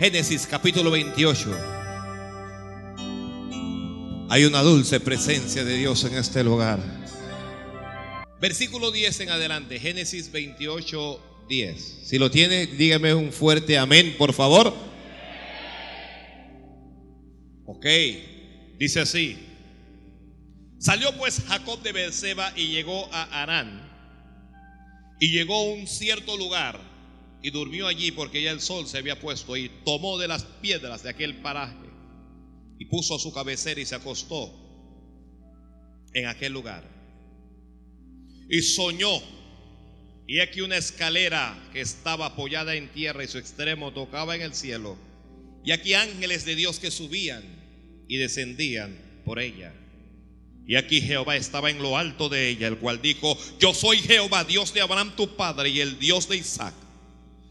Génesis capítulo 28. Hay una dulce presencia de Dios en este lugar. Versículo 10 en adelante, Génesis 28, 10. Si lo tiene, dígame un fuerte amén, por favor. Ok, dice así. Salió pues Jacob de Beerseba y llegó a Arán. Y llegó a un cierto lugar y durmió allí porque ya el sol se había puesto y tomó de las piedras de aquel paraje y puso a su cabecera y se acostó en aquel lugar. Y soñó, y aquí una escalera que estaba apoyada en tierra y su extremo tocaba en el cielo, y aquí ángeles de Dios que subían y descendían por ella. Y aquí Jehová estaba en lo alto de ella, el cual dijo, yo soy Jehová, Dios de Abraham tu padre y el Dios de Isaac.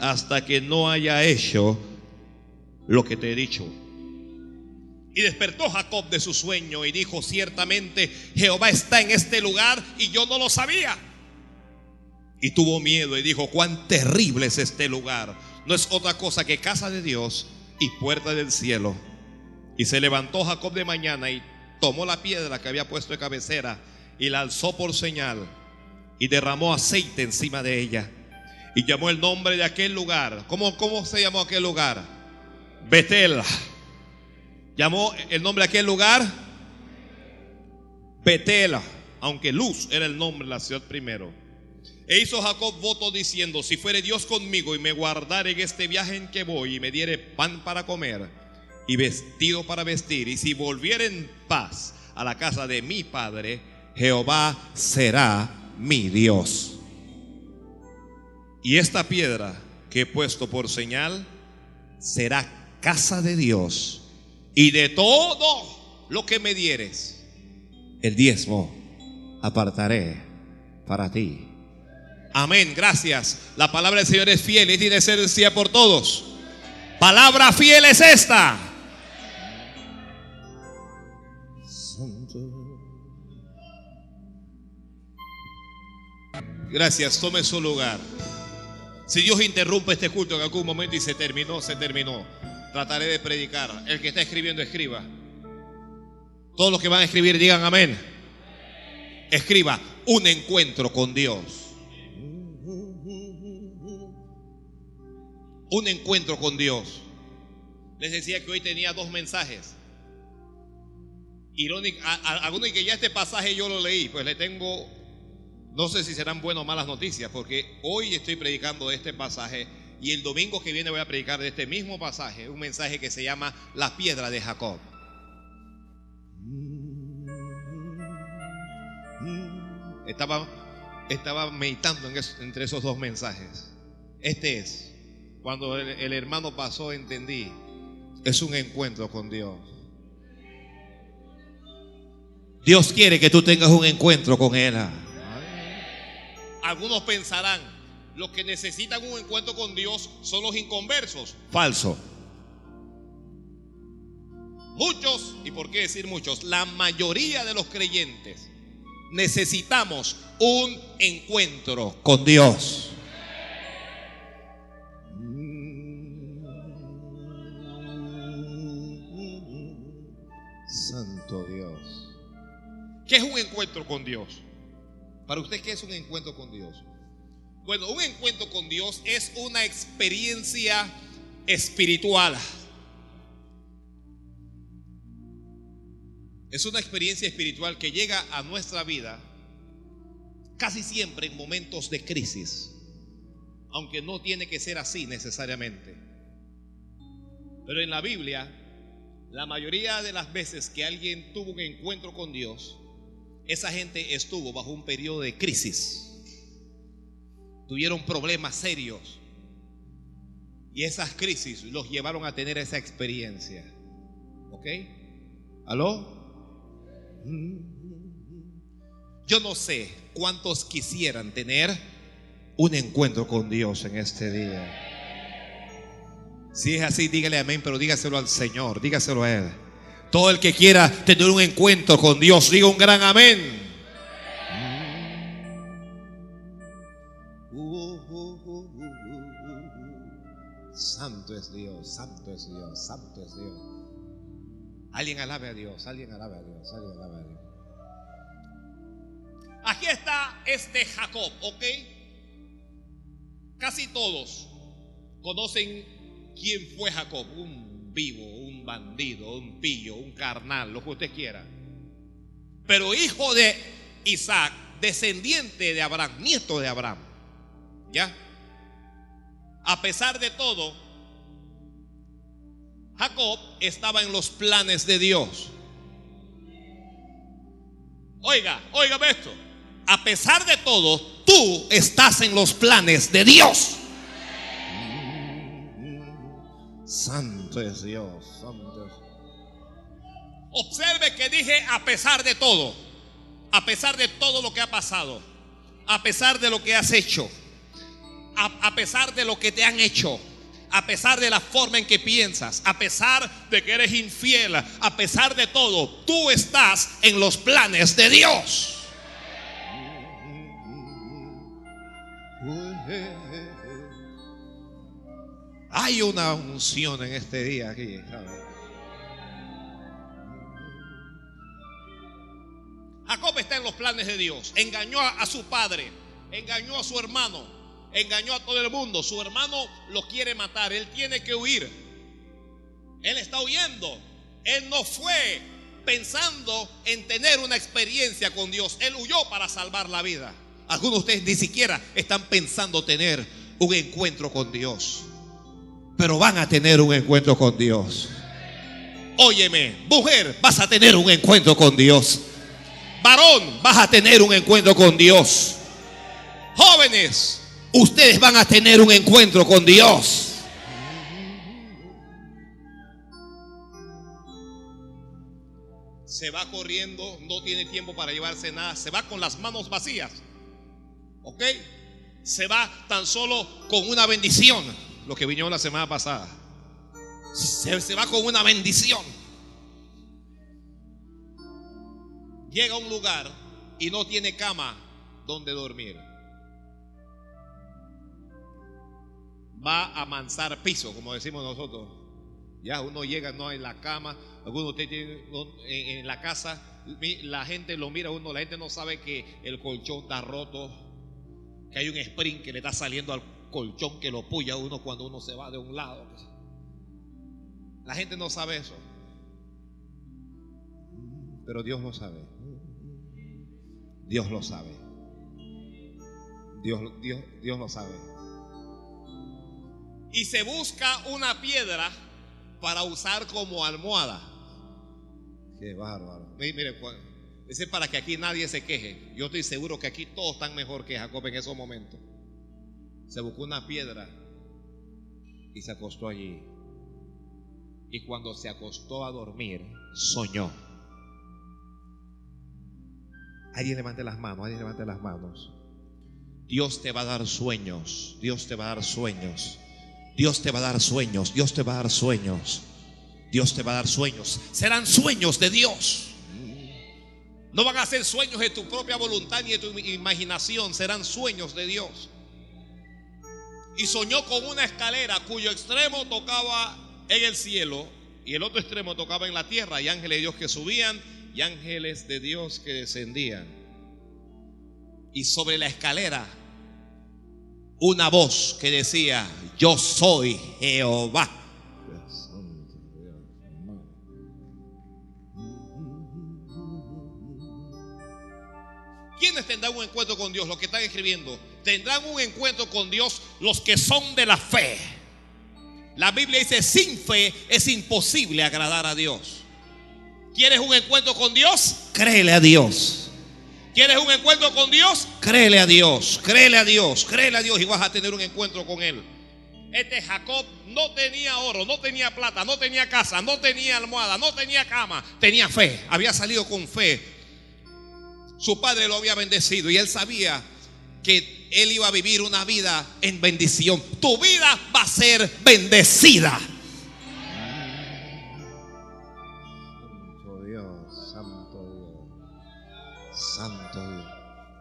hasta que no haya hecho lo que te he dicho. Y despertó Jacob de su sueño y dijo, ciertamente Jehová está en este lugar y yo no lo sabía. Y tuvo miedo y dijo, cuán terrible es este lugar. No es otra cosa que casa de Dios y puerta del cielo. Y se levantó Jacob de mañana y tomó la piedra que había puesto de cabecera y la alzó por señal y derramó aceite encima de ella y llamó el nombre de aquel lugar. ¿Cómo, cómo se llamó aquel lugar? Betel. Llamó el nombre de aquel lugar Betel, aunque Luz era el nombre de la ciudad primero. E hizo Jacob voto diciendo, si fuere Dios conmigo y me guardare en este viaje en que voy y me diere pan para comer y vestido para vestir, y si volviere en paz a la casa de mi padre, Jehová será mi Dios. Y esta piedra que he puesto por señal será casa de Dios. Y de todo lo que me dieres, el diezmo apartaré para ti. Amén, gracias. La palabra del Señor es fiel y tiene ser decía por todos. Palabra fiel es esta. Gracias, tome su lugar. Si Dios interrumpe este culto en algún momento y se terminó, se terminó. Trataré de predicar. El que está escribiendo, escriba. Todos los que van a escribir, digan amén. Escriba un encuentro con Dios. Un encuentro con Dios. Les decía que hoy tenía dos mensajes. Irónico, algunos que ya este pasaje yo lo leí, pues le tengo no sé si serán buenas o malas noticias, porque hoy estoy predicando este pasaje y el domingo que viene voy a predicar de este mismo pasaje, un mensaje que se llama La piedra de Jacob. Estaba, estaba meditando entre esos dos mensajes. Este es, cuando el, el hermano pasó, entendí, es un encuentro con Dios. Dios quiere que tú tengas un encuentro con Él. Algunos pensarán, los que necesitan un encuentro con Dios son los inconversos. Falso. Muchos, y por qué decir muchos, la mayoría de los creyentes necesitamos un encuentro con Dios. Santo Dios. ¿Qué es un encuentro con Dios? Para usted, ¿qué es un encuentro con Dios? Bueno, un encuentro con Dios es una experiencia espiritual. Es una experiencia espiritual que llega a nuestra vida casi siempre en momentos de crisis, aunque no tiene que ser así necesariamente. Pero en la Biblia, la mayoría de las veces que alguien tuvo un encuentro con Dios, esa gente estuvo bajo un periodo de crisis. Tuvieron problemas serios. Y esas crisis los llevaron a tener esa experiencia. ¿Ok? ¿Aló? Yo no sé cuántos quisieran tener un encuentro con Dios en este día. Si es así, dígale amén, pero dígaselo al Señor, dígaselo a Él. Todo el que quiera tener un encuentro con Dios, diga un gran amén. Santo es Dios, santo es Dios, santo es Dios. Alguien alabe a Dios, alguien alabe a Dios, alguien alabe a Dios. Aquí está este Jacob, ¿ok? Casi todos conocen quién fue Jacob. Un vivo, un bandido, un pillo, un carnal, lo que usted quiera. Pero hijo de Isaac, descendiente de Abraham, nieto de Abraham. ¿Ya? A pesar de todo, Jacob estaba en los planes de Dios. Oiga, oiga esto. A pesar de todo, tú estás en los planes de Dios. Santo es Dios, santo es. Observe que dije a pesar de todo, a pesar de todo lo que ha pasado, a pesar de lo que has hecho, a, a pesar de lo que te han hecho, a pesar de la forma en que piensas, a pesar de que eres infiel, a pesar de todo, tú estás en los planes de Dios. Hay una unción en este día aquí. Jacob está en los planes de Dios. Engañó a, su padre, engañó a su hermano, engañó a todo el mundo. Su hermano lo quiere matar, él tiene que huir. Él está huyendo. Él no fue pensando en tener una experiencia con Dios. Él huyó para salvar la vida. Algunos de ustedes ni siquiera están pensando tener un encuentro con Dios pero van a tener un encuentro con Dios. Óyeme, mujer, vas a tener un encuentro con Dios. Varón, vas a tener un encuentro con Dios. Jóvenes, ustedes van a tener un encuentro con Dios. Se va corriendo, no tiene tiempo para llevarse nada, se va con las manos vacías. ¿Ok? Se va tan solo con una bendición lo que vino la semana pasada. Se, va con una bendición. Llega a un lugar y no tiene cama donde dormir. Va a mansar piso, como decimos nosotros. Ya uno llega, no hay la cama. Algunos usted tiene en, la casa, la gente lo mira uno, la gente no sabe que el colchón está roto, que hay un spring que le está saliendo al colchón que lo puya uno cuando uno se va de un lado. La gente no sabe eso. Pero Dios lo sabe. Dios lo sabe. Dios, Dios, Dios lo sabe. Y se busca una piedra para usar como almohada. Qué bárbaro. Mire, ese es para que aquí nadie se queje. Yo estoy seguro que aquí todos están mejor que Jacob en esos momentos se buscó una piedra y se acostó allí. Y cuando se acostó a dormir, soñó. Alguien levante las manos, alguien levante las manos. Dios te va a dar sueños, Dios te va a dar sueños, Dios te va a dar sueños, Dios te va a dar sueños, Dios te va a dar sueños. Serán sueños de Dios. No van a ser sueños de tu propia voluntad ni de tu imaginación, serán sueños de Dios y soñó con una escalera cuyo extremo tocaba en el cielo y el otro extremo tocaba en la tierra y ángeles de Dios que subían y ángeles de Dios que descendían. Y sobre la escalera una voz que decía, yo soy Jehová. ¿Quiénes tendrán un encuentro con Dios? Los que están escribiendo tendrán un encuentro con Dios los que son de la fe. La Biblia dice, sin fe es imposible agradar a Dios. ¿Quieres un encuentro con Dios? Créele a Dios. ¿Quieres un encuentro con Dios? Créele a Dios, créele a Dios, créele a Dios y vas a tener un encuentro con Él. Este Jacob no tenía oro, no tenía plata, no tenía casa, no tenía almohada, no tenía cama, tenía fe, había salido con fe. Su padre lo había bendecido y él sabía que él iba a vivir una vida en bendición. Tu vida va a ser bendecida. Santo Dios, Santo Dios, Santo Dios.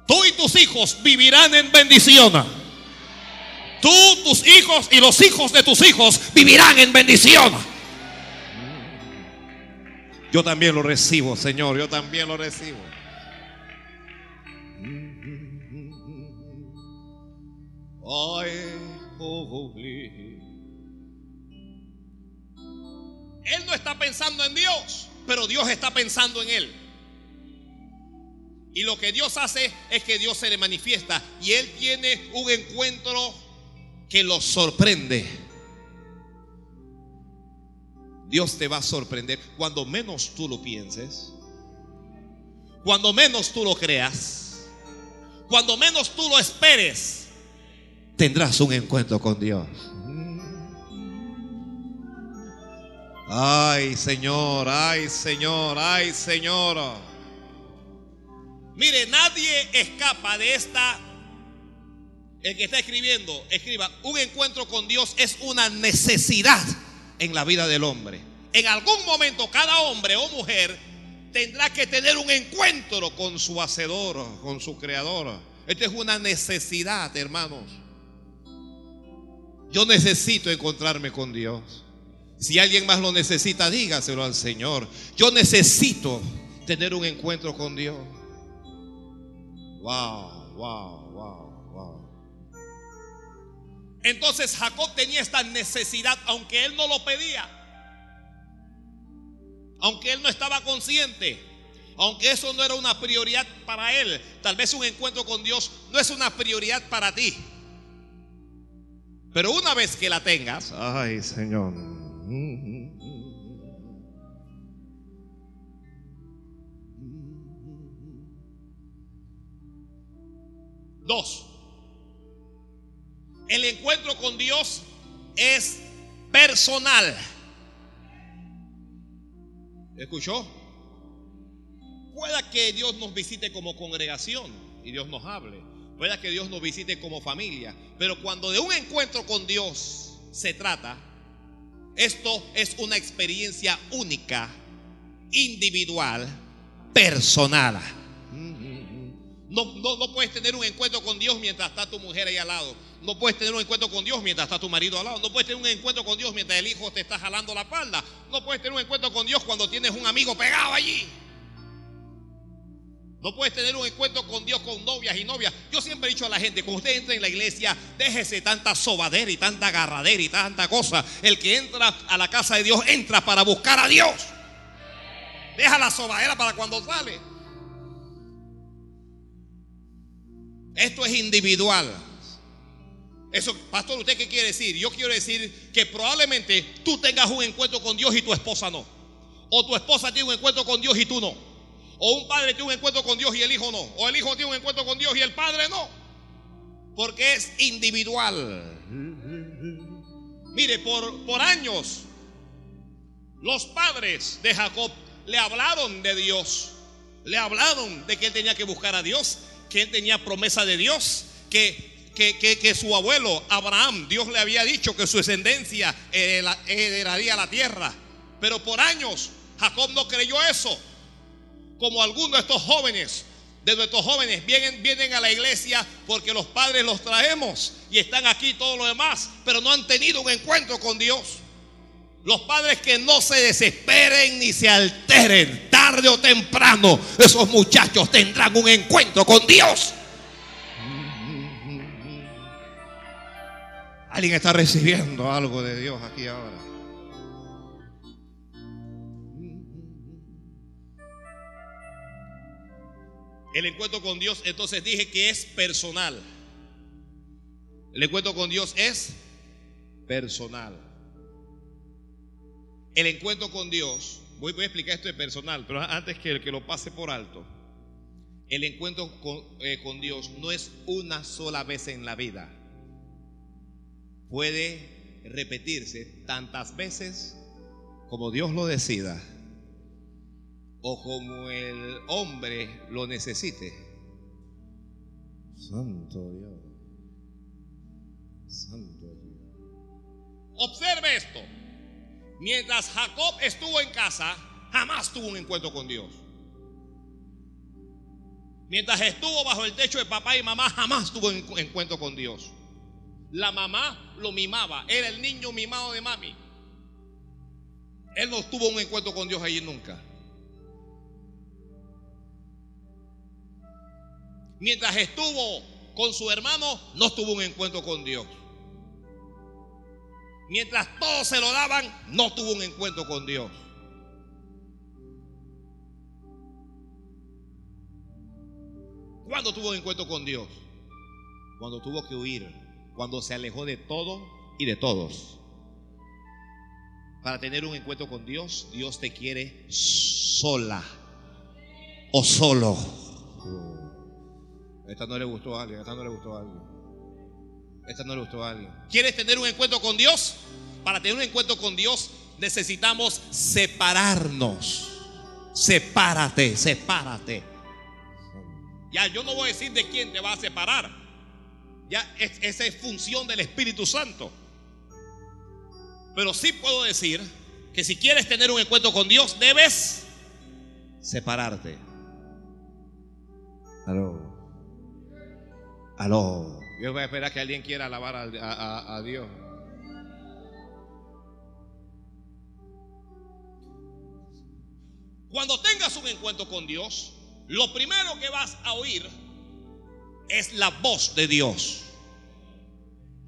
Tú y tus hijos vivirán en bendición. Tú, tus hijos y los hijos de tus hijos vivirán en bendición. Yo también lo recibo, Señor. Yo también lo recibo. Él no está pensando en Dios, pero Dios está pensando en él. Y lo que Dios hace es que Dios se le manifiesta y él tiene un encuentro que lo sorprende. Dios te va a sorprender cuando menos tú lo pienses, cuando menos tú lo creas, cuando menos tú lo esperes, tendrás un encuentro con Dios. Ay, Señor, ay, Señor, ay, Señor. Mire, nadie escapa de esta el que está escribiendo, escriba, un encuentro con Dios es una necesidad en la vida del hombre. En algún momento cada hombre o mujer tendrá que tener un encuentro con su hacedor, con su creador. Esto es una necesidad, hermanos. Yo necesito encontrarme con Dios. Si alguien más lo necesita, dígaselo al Señor. Yo necesito tener un encuentro con Dios. Wow, wow, wow, wow. Entonces Jacob tenía esta necesidad, aunque él no lo pedía, aunque él no estaba consciente, aunque eso no era una prioridad para él. Tal vez un encuentro con Dios no es una prioridad para ti. Pero una vez que la tengas, Ay, Señor. dos, el encuentro con Dios es personal. ¿Escuchó? Pueda que Dios nos visite como congregación y Dios nos hable. Pueda que Dios nos visite como familia. Pero cuando de un encuentro con Dios se trata, esto es una experiencia única, individual, personal. No, no, puedes tener un encuentro con Dios mientras está tu mujer ahí al lado. No puedes tener un encuentro con Dios mientras está tu marido al lado. No puedes tener un encuentro con Dios mientras el hijo te está jalando la palda. No puedes tener un encuentro con Dios cuando tienes un amigo pegado allí. No puedes tener un encuentro con Dios con novias y novias. Yo siempre he dicho a la gente, cuando usted entra en la iglesia, déjese tanta sobadera y tanta agarradera y tanta cosa. El que entra a la casa de Dios entra para buscar a Dios. Deja la sobadera para cuando sale. Esto es individual. Eso, pastor, ¿usted qué quiere decir? Yo quiero decir que probablemente tú tengas un encuentro con Dios y tu esposa no. O tu esposa tiene un encuentro con Dios y tú no. O un padre tiene un encuentro con Dios y el hijo no. O el hijo tiene un encuentro con Dios y el padre no. Porque es individual. Mire, por, por años los padres de Jacob le hablaron de Dios. Le hablaron de que él tenía que buscar a Dios que él tenía promesa de Dios, que, que, su abuelo Abraham, Dios le había dicho que su descendencia heredaría la tierra. Pero por años Jacob no creyó eso. Como algunos de estos jóvenes, de nuestros jóvenes, vienen, vienen a la iglesia porque los padres los traemos y están aquí todos los demás, pero no han tenido un encuentro con Dios. Los padres que no se desesperen ni se alteren, tarde o temprano, esos muchachos tendrán un encuentro con Dios. Alguien está recibiendo algo de Dios aquí ahora. El encuentro con Dios, entonces dije que es personal. El encuentro con Dios es personal el encuentro con Dios, voy, a explicar esto de personal, pero antes que, que lo pase por alto, el encuentro eh, con, Dios no es una sola vez en la vida. Puede repetirse tantas veces como Dios lo decida o como el hombre lo necesite. Santo Dios. Santo Dios. Observe esto. Mientras Jacob estuvo en casa, jamás tuvo un encuentro con Dios. Mientras estuvo bajo el techo de papá y mamá, jamás tuvo un encuentro con Dios. La mamá lo mimaba, era el niño mimado de mami. Él no tuvo un encuentro con Dios allí nunca. Mientras estuvo con su hermano, no tuvo un encuentro con Dios. Mientras todos se lo daban, no tuvo un encuentro con Dios. ¿Cuándo tuvo un encuentro con Dios? Cuando tuvo que huir, cuando se alejó de todo y de todos. Para tener un encuentro con Dios, Dios te quiere sola o solo. Esta no le gustó a alguien, esta no le gustó a alguien. Esta no le gustó a alguien. ¿Quieres tener un encuentro con Dios? Para tener un encuentro con Dios necesitamos separarnos. Sepárate, sepárate. Ya yo no voy a decir de quién te va a separar. Ya es- esa es función del Espíritu Santo. Pero sí puedo decir que si quieres tener un encuentro con Dios, debes separarte. Aló. Yo voy a esperar que alguien quiera alabar a, a- a- Dios. Cuando tengas un encuentro con Dios, lo primero que vas a oír es la voz de Dios.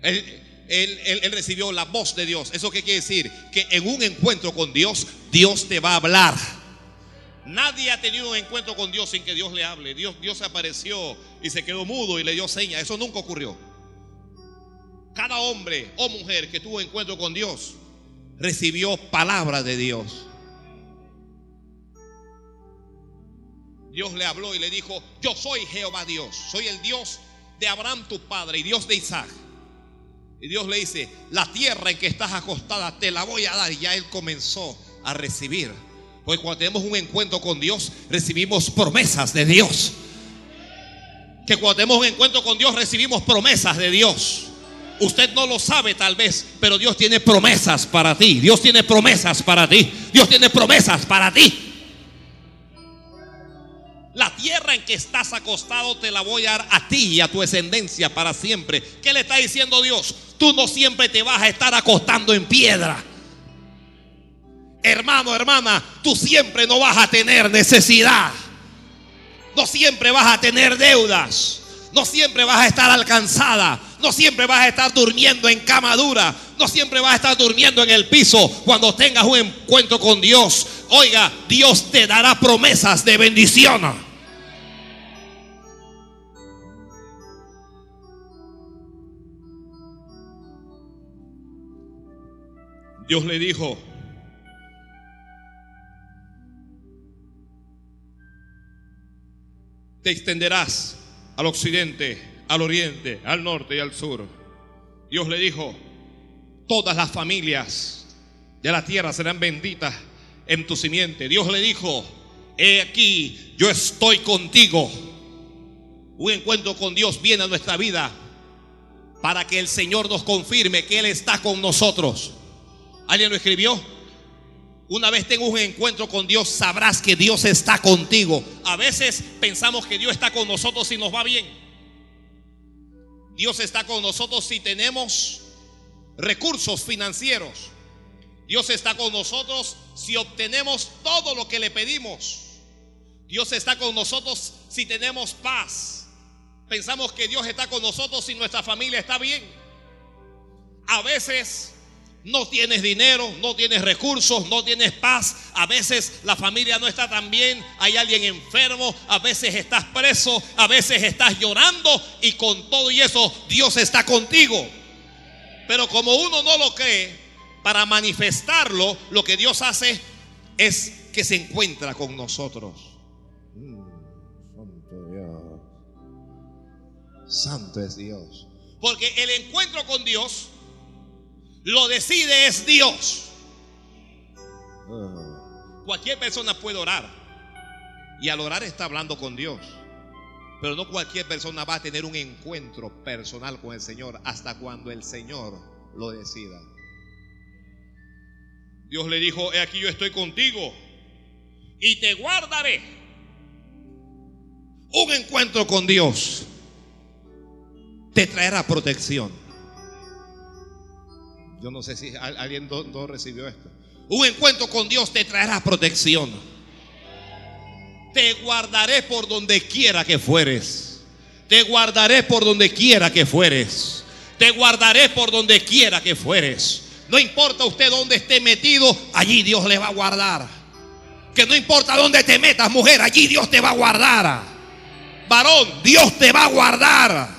Él, él- él- él recibió la voz de Dios. ¿Eso qué quiere decir? Que en un encuentro con Dios, Dios te va a hablar. Nadie ha tenido un encuentro con Dios sin que Dios le hable. Dios, Dios se apareció y se quedó mudo y le dio señas. Eso nunca ocurrió. Cada hombre o mujer que tuvo encuentro con Dios recibió palabra de Dios. Dios le habló y le dijo, yo soy Jehová Dios, soy el Dios de Abraham tu padre y Dios de Isaac. Y Dios le dice, la tierra en que estás acostada te la voy a dar. Y ya él comenzó a recibir. Porque cuando tenemos un encuentro con Dios, recibimos promesas de Dios. Que cuando tenemos un encuentro con Dios, recibimos promesas de Dios. Usted no lo sabe tal vez, pero Dios tiene promesas para ti. Dios tiene promesas para ti. Dios tiene promesas para ti. La tierra en que estás acostado te la voy a dar a ti y a tu descendencia para siempre. ¿Qué le está diciendo Dios? Tú no siempre te vas a estar acostando en piedra. Hermano, hermana, tú siempre no vas a tener necesidad. No siempre vas a tener deudas. No siempre vas a estar alcanzada. No siempre vas a estar durmiendo en cama dura. No siempre vas a estar durmiendo en el piso cuando tengas un encuentro con Dios. Oiga, Dios te dará promesas de bendición. Dios le dijo, te extenderás al occidente, al oriente, al norte y al sur. Dios le dijo, todas las familias de la tierra serán benditas en tu simiente. Dios le dijo, he aquí, yo estoy contigo. Un encuentro con Dios viene a nuestra vida para que el Señor nos confirme que Él está con nosotros. ¿Alguien lo escribió? Una vez tengas un encuentro con Dios, sabrás que Dios está contigo. A veces pensamos que Dios está con nosotros si nos va bien. Dios está con nosotros si tenemos recursos financieros. Dios está con nosotros si obtenemos todo lo que le pedimos. Dios está con nosotros si tenemos paz. Pensamos que Dios está con nosotros si nuestra familia está bien. A veces no tienes dinero, no tienes recursos, no tienes paz. A veces la familia no está tan bien, hay alguien enfermo, a veces estás preso, a veces estás llorando y con todo y eso Dios está contigo. Pero como uno no lo cree, para manifestarlo, lo que Dios hace es que se encuentra con nosotros. Mm, santo Dios. Santo es Dios. Porque el encuentro con Dios Lo decide es Dios. Ah. Cualquier persona puede orar. Y al orar está hablando con Dios. Pero no cualquier persona va a tener un encuentro personal con el Señor hasta cuando el Señor lo decida. Dios le dijo, he aquí yo estoy contigo y te guardaré. Un encuentro con Dios te traerá protección. Yo no sé si al- alguien no recibió esto. Un encuentro con Dios te traerá protección. Te guardaré por donde quiera que fueres. Te guardaré por donde quiera que fueres. Te guardaré por donde quiera que fueres. No importa usted dónde esté metido, allí Dios le va a guardar. Que no importa dónde te metas, mujer, allí Dios te va a guardar. Varón, Dios te va a guardar.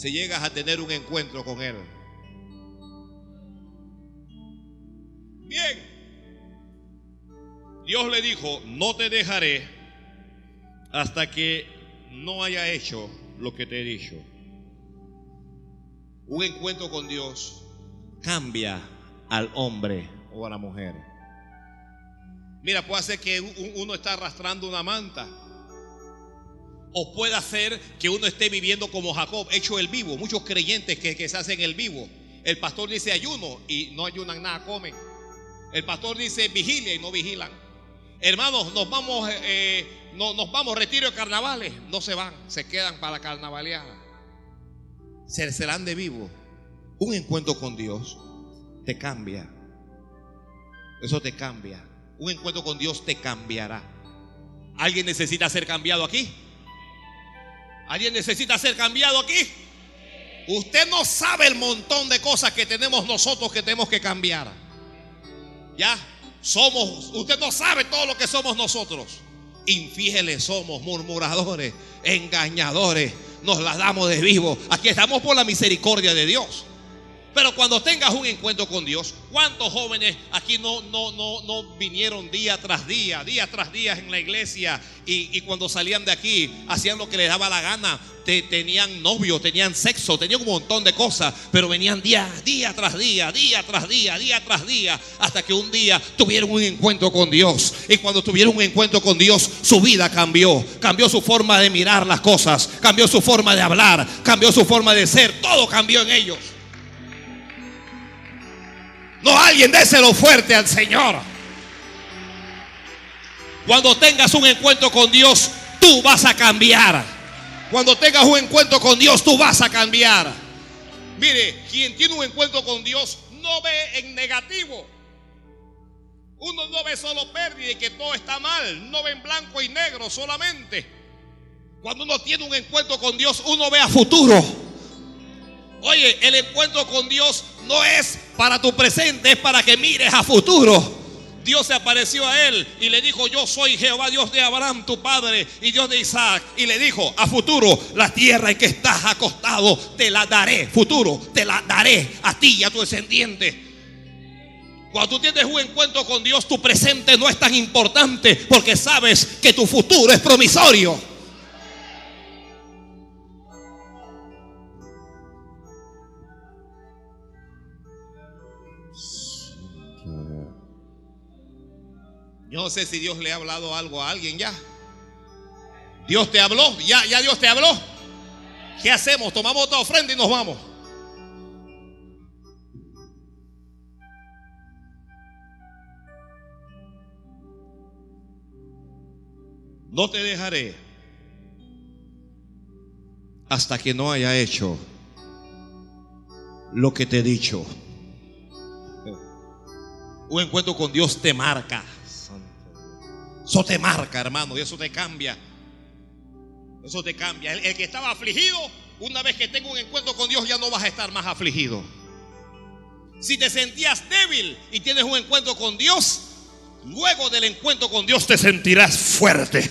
Si llegas a tener un encuentro con Él. Bien. Dios le dijo, no te dejaré hasta que no haya hecho lo que te he dicho. Un encuentro con Dios cambia al hombre o a la mujer. Mira, puede ser que un- uno está arrastrando una manta. O puede hacer que uno esté viviendo como Jacob, hecho el vivo. Muchos creyentes que, que se hacen el vivo. El pastor dice ayuno y no ayunan nada, comen. El pastor dice vigilia y no vigilan. Hermanos, nos vamos, eh, no- nos vamos retiro de carnavales. No se van, se quedan para la carnavaleada. Se serán de vivo. Un encuentro con Dios te cambia. Eso te cambia. Un encuentro con Dios te cambiará. ¿Alguien necesita ser cambiado aquí? ¿Alguien necesita ser cambiado aquí? Usted no sabe el montón de cosas que tenemos nosotros que tenemos que cambiar. Ya somos, usted no sabe todo lo que somos nosotros. Infieles somos, murmuradores, engañadores, nos las damos de vivo. Aquí estamos por la misericordia de Dios. Pero cuando tengas un encuentro con Dios, ¿cuántos jóvenes aquí no, no, no, no vinieron día tras día, día tras día en la iglesia y, y cuando salían de aquí hacían lo que les daba la gana? Te- tenían novio, tenían sexo, tenían un montón de cosas, pero venían día, día tras día, día tras día, día tras día, hasta que un día tuvieron un encuentro con Dios. Y cuando tuvieron un encuentro con Dios, su vida cambió, cambió su forma de mirar las cosas, cambió su forma de hablar, cambió su forma de ser, todo cambió en ellos. No alguien déselo fuerte al Señor. Cuando tengas un encuentro con Dios, tú vas a cambiar. Cuando tengas un encuentro con Dios, tú vas a cambiar. Mire, quien tiene un encuentro con Dios no ve en negativo. Uno no ve solo pérdida y que todo está mal. No ve en blanco y negro solamente. Cuando uno tiene un encuentro con Dios, uno ve a futuro. Oye, el encuentro con Dios no es para tu presente, es para que mires a futuro. Dios se apareció a él y le dijo, yo soy Jehová, Dios de Abraham, tu padre, y Dios de Isaac. Y le dijo, a futuro, la tierra en que estás acostado, te la daré, futuro, te la daré a ti y a tu descendiente. Cuando tú tienes un encuentro con Dios, tu presente no es tan importante porque sabes que tu futuro es promisorio. Yo no sé si Dios le ha hablado algo a alguien ya. Dios te habló, ya, ya Dios te habló. ¿Qué hacemos? Tomamos otra ofrenda y nos vamos. No te dejaré hasta que no haya hecho lo que te he dicho. Un encuentro con Dios te marca. Eso te marca, hermano, y eso te cambia. Eso te cambia. El, que estaba afligido, una vez que tenga un encuentro con Dios, ya no vas a estar más afligido. Si te sentías débil y tienes un encuentro con Dios, luego del encuentro con Dios te sentirás fuerte.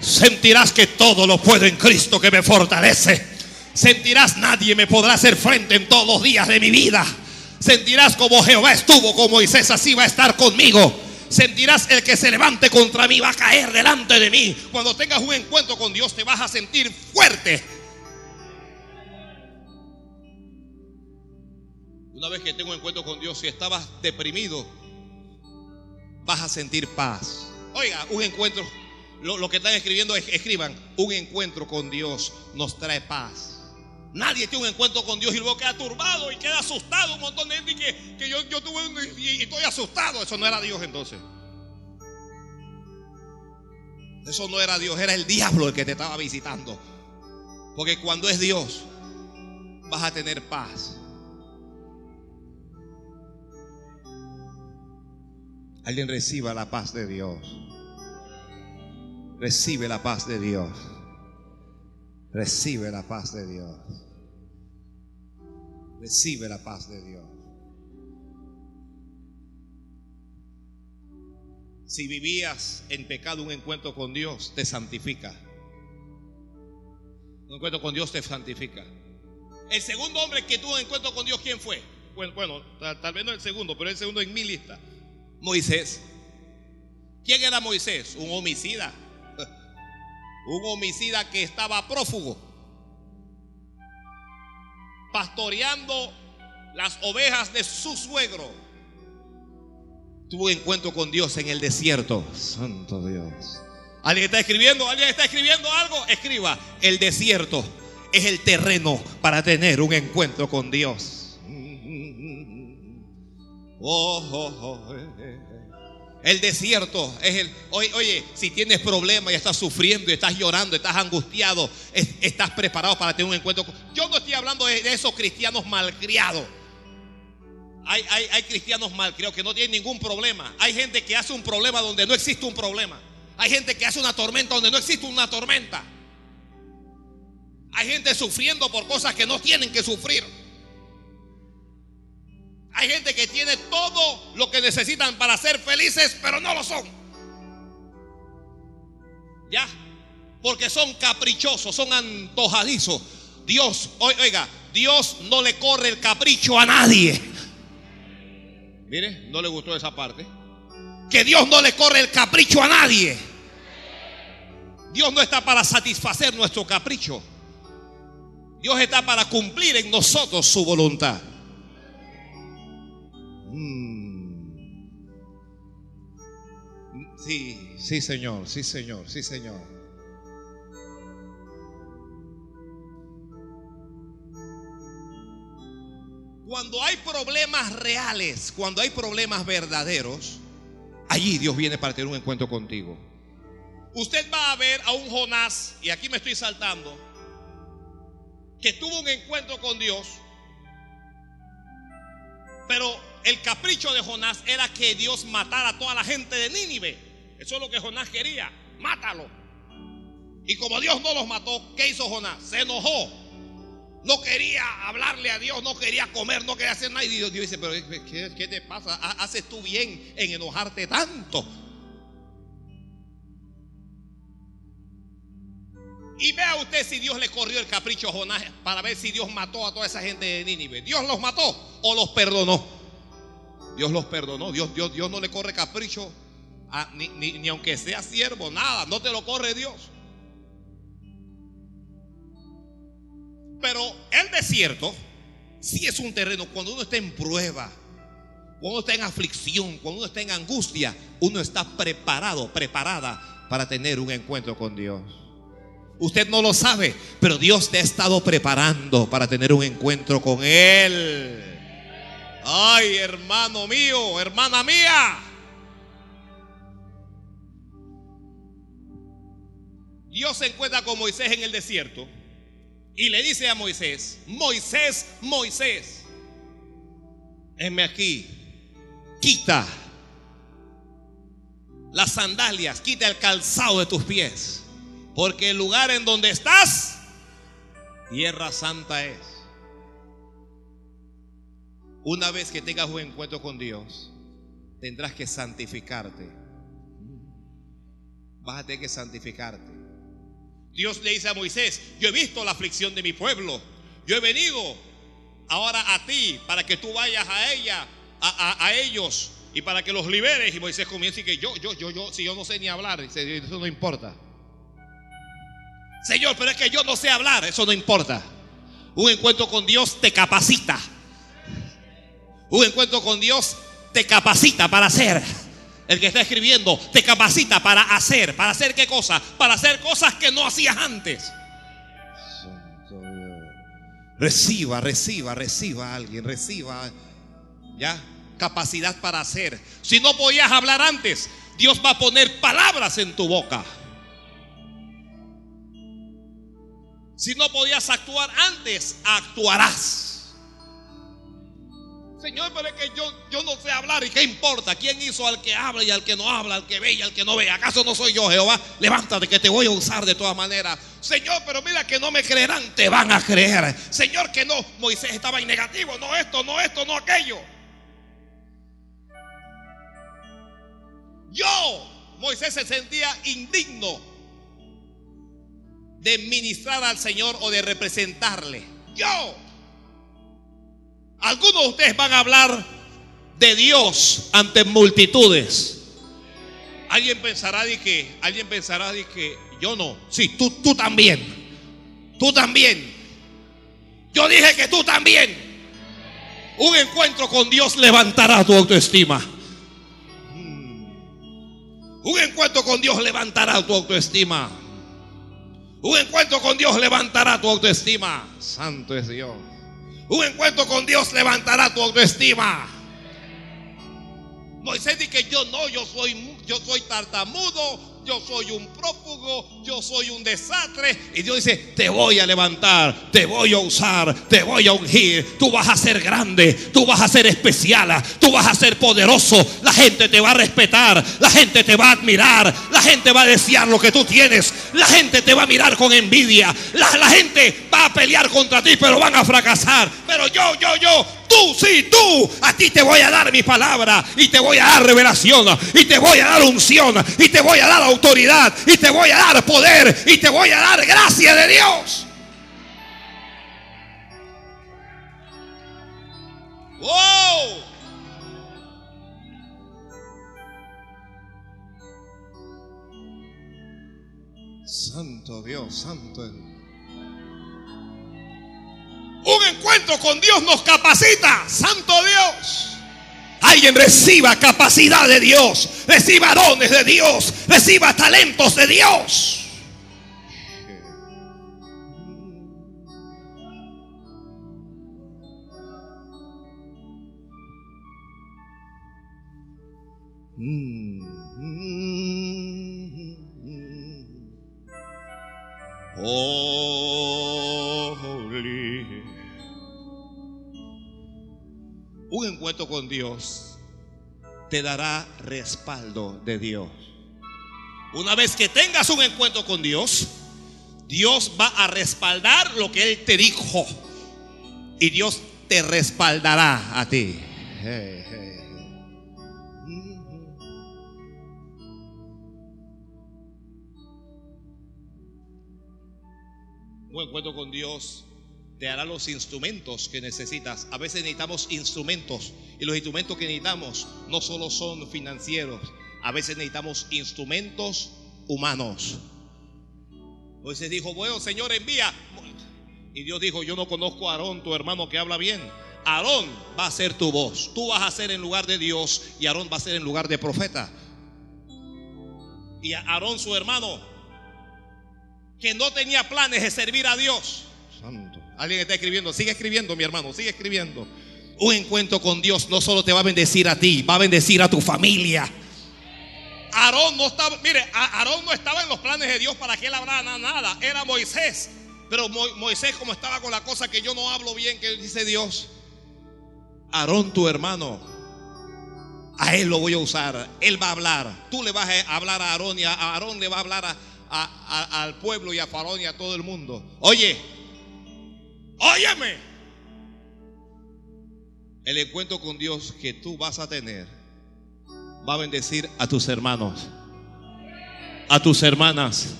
Sentirás que todo lo puedo en Cristo que me fortalece. Sentirás nadie me podrá hacer frente en todos los días de mi vida. Sentirás como Jehová estuvo con Moisés, así va a estar conmigo. Sentirás el que se levante contra mí va a caer delante de mí. Cuando tengas un encuentro con Dios te vas a sentir fuerte. Una vez que tengo un encuentro con Dios, si estabas deprimido, vas a sentir paz. Oiga, un encuentro, lo, que están escribiendo, escriban, un encuentro con Dios nos trae paz. Nadie tiene un encuentro con Dios y luego queda turbado y queda asustado. Un montón de gente que, que yo, yo tuve y, y estoy asustado. Eso no era Dios entonces. Eso no era Dios, era el diablo el que te estaba visitando. Porque cuando es Dios, vas a tener paz. Alguien reciba la paz de Dios. Recibe la paz de Dios. Recibe la paz de Dios. Recibe la paz de Dios. Si vivías en pecado, un encuentro con Dios te santifica. Un encuentro con Dios te santifica. El segundo hombre que tuvo un encuentro con Dios, ¿quién fue? Bueno, tal, vez no el segundo, pero el segundo en mi lista. Moisés. ¿Quién era Moisés? Un homicida. Un homicida que estaba prófugo. Pastoreando las ovejas de su suegro. Tuvo un encuentro con Dios en el desierto. Santo Dios. ¿Alguien está escribiendo? ¿Alguien está escribiendo algo? Escriba. El desierto es el terreno para tener un encuentro con Dios. Oh, oh, oh, eh, eh. El desierto es el. Oye, si tienes problemas y estás sufriendo y estás llorando, estás angustiado, estás preparado para tener un encuentro. Yo no estoy hablando de, esos cristianos malcriados. Hay, hay, hay cristianos malcriados que no tienen ningún problema. Hay gente que hace un problema donde no existe un problema. Hay gente que hace una tormenta donde no existe una tormenta. Hay gente sufriendo por cosas que no tienen que sufrir. Hay gente que tiene todo lo que necesitan para ser felices, pero no lo son. ¿Ya? Porque son caprichosos, son antojadizos. Dios, oiga, Dios no le corre el capricho a nadie. Mire, no le gustó esa parte. Que Dios no le corre el capricho a nadie. Dios no está para satisfacer nuestro capricho. Dios está para cumplir en nosotros su voluntad. Sí, sí, Señor, sí, Señor, sí, Señor. Cuando hay problemas reales, cuando hay problemas verdaderos, allí Dios viene para tener un encuentro contigo. Usted va a ver a un Jonás, y aquí me estoy saltando, que tuvo un encuentro con Dios, pero el capricho de Jonás era que Dios matara a toda la gente de Nínive. Eso es lo que Jonás quería. Mátalo. Y como Dios no los mató, ¿qué hizo Jonás? Se enojó. No quería hablarle a Dios, no quería comer, no quería hacer nada. Y Dios, dice, pero ¿qué, te pasa? Haces tú bien en enojarte tanto. Y vea usted si Dios le corrió el capricho a Jonás para ver si Dios mató a toda esa gente de Nínive. ¿Dios los mató o los perdonó? Dios los perdonó. Dios, Dios, Dios no le corre capricho Ah, ni, aunque sea siervo, nada, no te lo corre Dios. Pero el desierto Si es un terreno cuando uno está en prueba, cuando uno está en aflicción, cuando uno está en angustia, uno está preparado, preparada para tener un encuentro con Dios. Usted no lo sabe, pero Dios te ha estado preparando para tener un encuentro con Él. Ay, hermano mío, hermana mía. Dios se encuentra con Moisés en el desierto y le dice a Moisés, Moisés, Moisés, heme aquí, quita las sandalias, quita el calzado de tus pies, porque el lugar en donde estás, tierra santa es. Una vez que tengas un encuentro con Dios, tendrás que santificarte. Vas a tener que santificarte. Dios le dice a Moisés, yo he visto la aflicción de mi pueblo, yo he venido ahora a ti para que tú vayas a ella, a, ellos y para que los liberes. Y Moisés comienza y que yo, yo, yo, yo, si yo no sé ni hablar, eso no importa. Señor, pero es que yo no sé hablar, eso no importa. Un encuentro con Dios te capacita. Un encuentro con Dios te capacita para hacer. El que está escribiendo te capacita para hacer. ¿Para hacer qué cosa? Para hacer cosas que no hacías antes. Reciba, reciba, reciba a alguien, reciba. ¿Ya? Capacidad para hacer. Si no podías hablar antes, Dios va a poner palabras en tu boca. Si no podías actuar antes, actuarás. Señor, pero es que yo, yo no sé hablar y qué importa. ¿Quién hizo al que habla y al que no habla, al que ve y al que no ve? ¿Acaso no soy yo, Jehová? Levántate que te voy a usar de todas maneras. Señor, pero mira que no me creerán, te van a creer. Señor, que no, Moisés estaba en negativo, no esto, no esto, no aquello. Yo, Moisés se sentía indigno de ministrar al Señor o de representarle. Yo. Algunos de ustedes van a hablar de Dios ante multitudes. Alguien pensará de que, alguien pensará de que yo no. Sí, tú, tú también. Tú también. Yo dije que tú también. Un encuentro con Dios levantará tu autoestima. Un encuentro con Dios levantará tu autoestima. Un encuentro con Dios levantará tu autoestima. Santo es Dios. Un encuentro con Dios levantará tu autoestima. Moisés dice que yo no, yo soy, yo soy tartamudo, yo soy un prófugo, yo soy un desastre. Y Dios dice, te voy a levantar, te voy a usar, te voy a ungir. Tú vas a ser grande, tú vas a ser especial, tú vas a ser poderoso. La gente te va a respetar, la gente te va a admirar, la gente va a desear lo que tú tienes, la gente te va a mirar con envidia, la, la gente va a pelear contra ti, pero van a fracasar. Pero yo, yo, yo, Tú, sí, tú, a ti te voy a dar mi palabra y te voy a dar revelación y te voy a dar unción y te voy a dar autoridad y te voy a dar poder y te voy a dar gracia de Dios. ¡Wow! Santo Dios, santo es Un encuentro con Dios nos capacita. Santo Dios. Alguien reciba capacidad de Dios, reciba dones de Dios, reciba talentos de Dios. Mm, Un encuentro con Dios te dará respaldo de Dios. Una vez que tengas un encuentro con Dios, Dios va a respaldar lo que Él te dijo. Y Dios te respaldará a ti. Un encuentro con Dios te hará los instrumentos que necesitas. A veces necesitamos instrumentos y los instrumentos que necesitamos no solo son financieros, a veces necesitamos instrumentos humanos. Moisés dijo, bueno, Señor, envía. Y Dios dijo, yo no conozco a Aarón, tu hermano que habla bien. Aarón va a ser tu voz. Tú vas a ser en lugar de Dios y Aarón va a ser en lugar de profeta. Y Aarón, su hermano, que no tenía planes de servir a Dios. Alguien está escribiendo, sigue escribiendo, mi hermano, sigue escribiendo. Un encuentro con Dios no solo te va a bendecir a ti, va a bendecir a tu familia. Aarón no estaba, mire, Aarón no estaba en los planes de Dios para que él hablara nada, era Moisés. Pero Mo- Moisés, como estaba con la cosa que yo no hablo bien, que dice Dios, Aarón, tu hermano, a él lo voy a usar, él va a hablar. Tú le vas a hablar a Aarón y a Aarón le va a hablar al pueblo y a Faraón y a todo el mundo. Oye, óyeme. El encuentro con Dios que tú vas a tener va a bendecir a tus hermanos, a tus hermanas,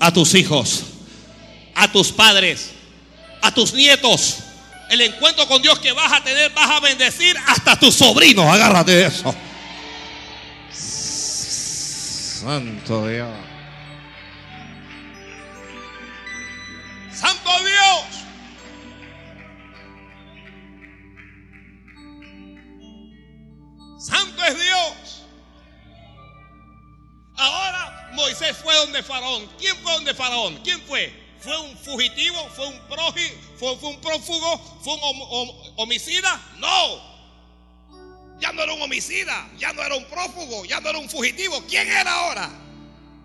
a tus hijos, a tus padres, a tus nietos. El encuentro con Dios que vas a tener vas a bendecir hasta tus sobrinos. Agárrate de eso. Santo Dios. Santo Dios. Dios. Ahora Moisés fue donde Faraón. ¿Quién fue donde Faraón? ¿Quién fue? ¿Fue un fugitivo? ¿Fue un prójigo? ¿Fue, un prófugo? ¿Fue un homicida? No. Ya no era un homicida, ya no era un prófugo, ya no era un fugitivo. ¿Quién era ahora?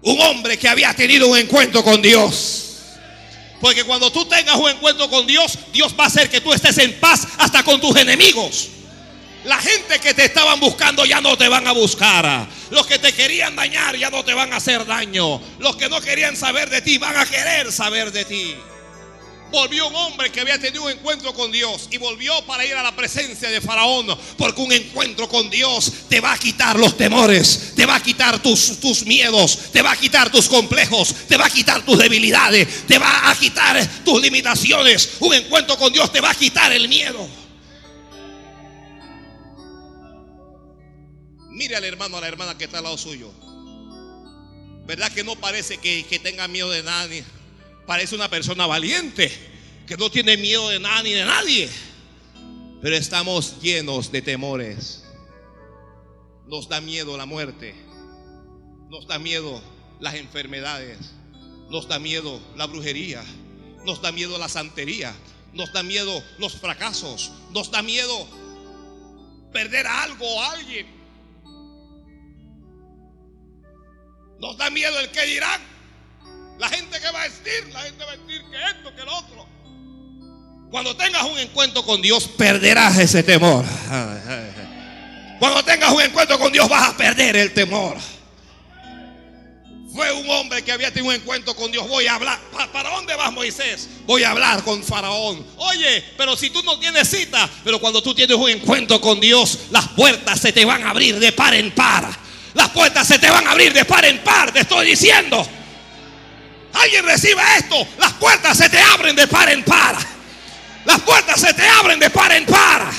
Un hombre que había tenido un encuentro con Dios. Porque cuando tú tengas un encuentro con Dios, Dios va a hacer que tú estés en paz hasta con tus enemigos. La gente que te estaban buscando ya no te van a buscar. Los que te querían dañar ya no te van a hacer daño. Los que no querían saber de ti van a querer saber de ti. Volvió un hombre que había tenido un encuentro con Dios y volvió para ir a la presencia de Faraón. Porque un encuentro con Dios te va a quitar los temores, te va a quitar tus, tus miedos, te va a quitar tus complejos, te va a quitar tus debilidades, te va a quitar tus limitaciones. Un encuentro con Dios te va a quitar el miedo. Mire al hermano, a la hermana que está al lado suyo. ¿Verdad que no parece que, tenga miedo de nadie? Parece una persona valiente, que no tiene miedo de nada ni de nadie. Pero estamos llenos de temores. Nos da miedo la muerte. Nos da miedo las enfermedades. Nos da miedo la brujería. Nos da miedo la santería. Nos da miedo los fracasos. Nos da miedo perder algo o alguien. Nos da miedo el que dirán. La gente que va a decir, la gente va a decir que esto, que lo otro. Cuando tengas un encuentro con Dios, perderás ese temor. Cuando tengas un encuentro con Dios, vas a perder el temor. Fue un hombre que había tenido un encuentro con Dios. Voy a hablar. ¿Para dónde vas, Moisés? Voy a hablar con Faraón. Oye, pero si tú no tienes cita, pero cuando tú tienes un encuentro con Dios, las puertas se te van a abrir de par en par. Las puertas se te van a abrir de par en par, te estoy diciendo. Alguien recibe esto. Las puertas se te abren de par en par. Las puertas se te abren de par en par.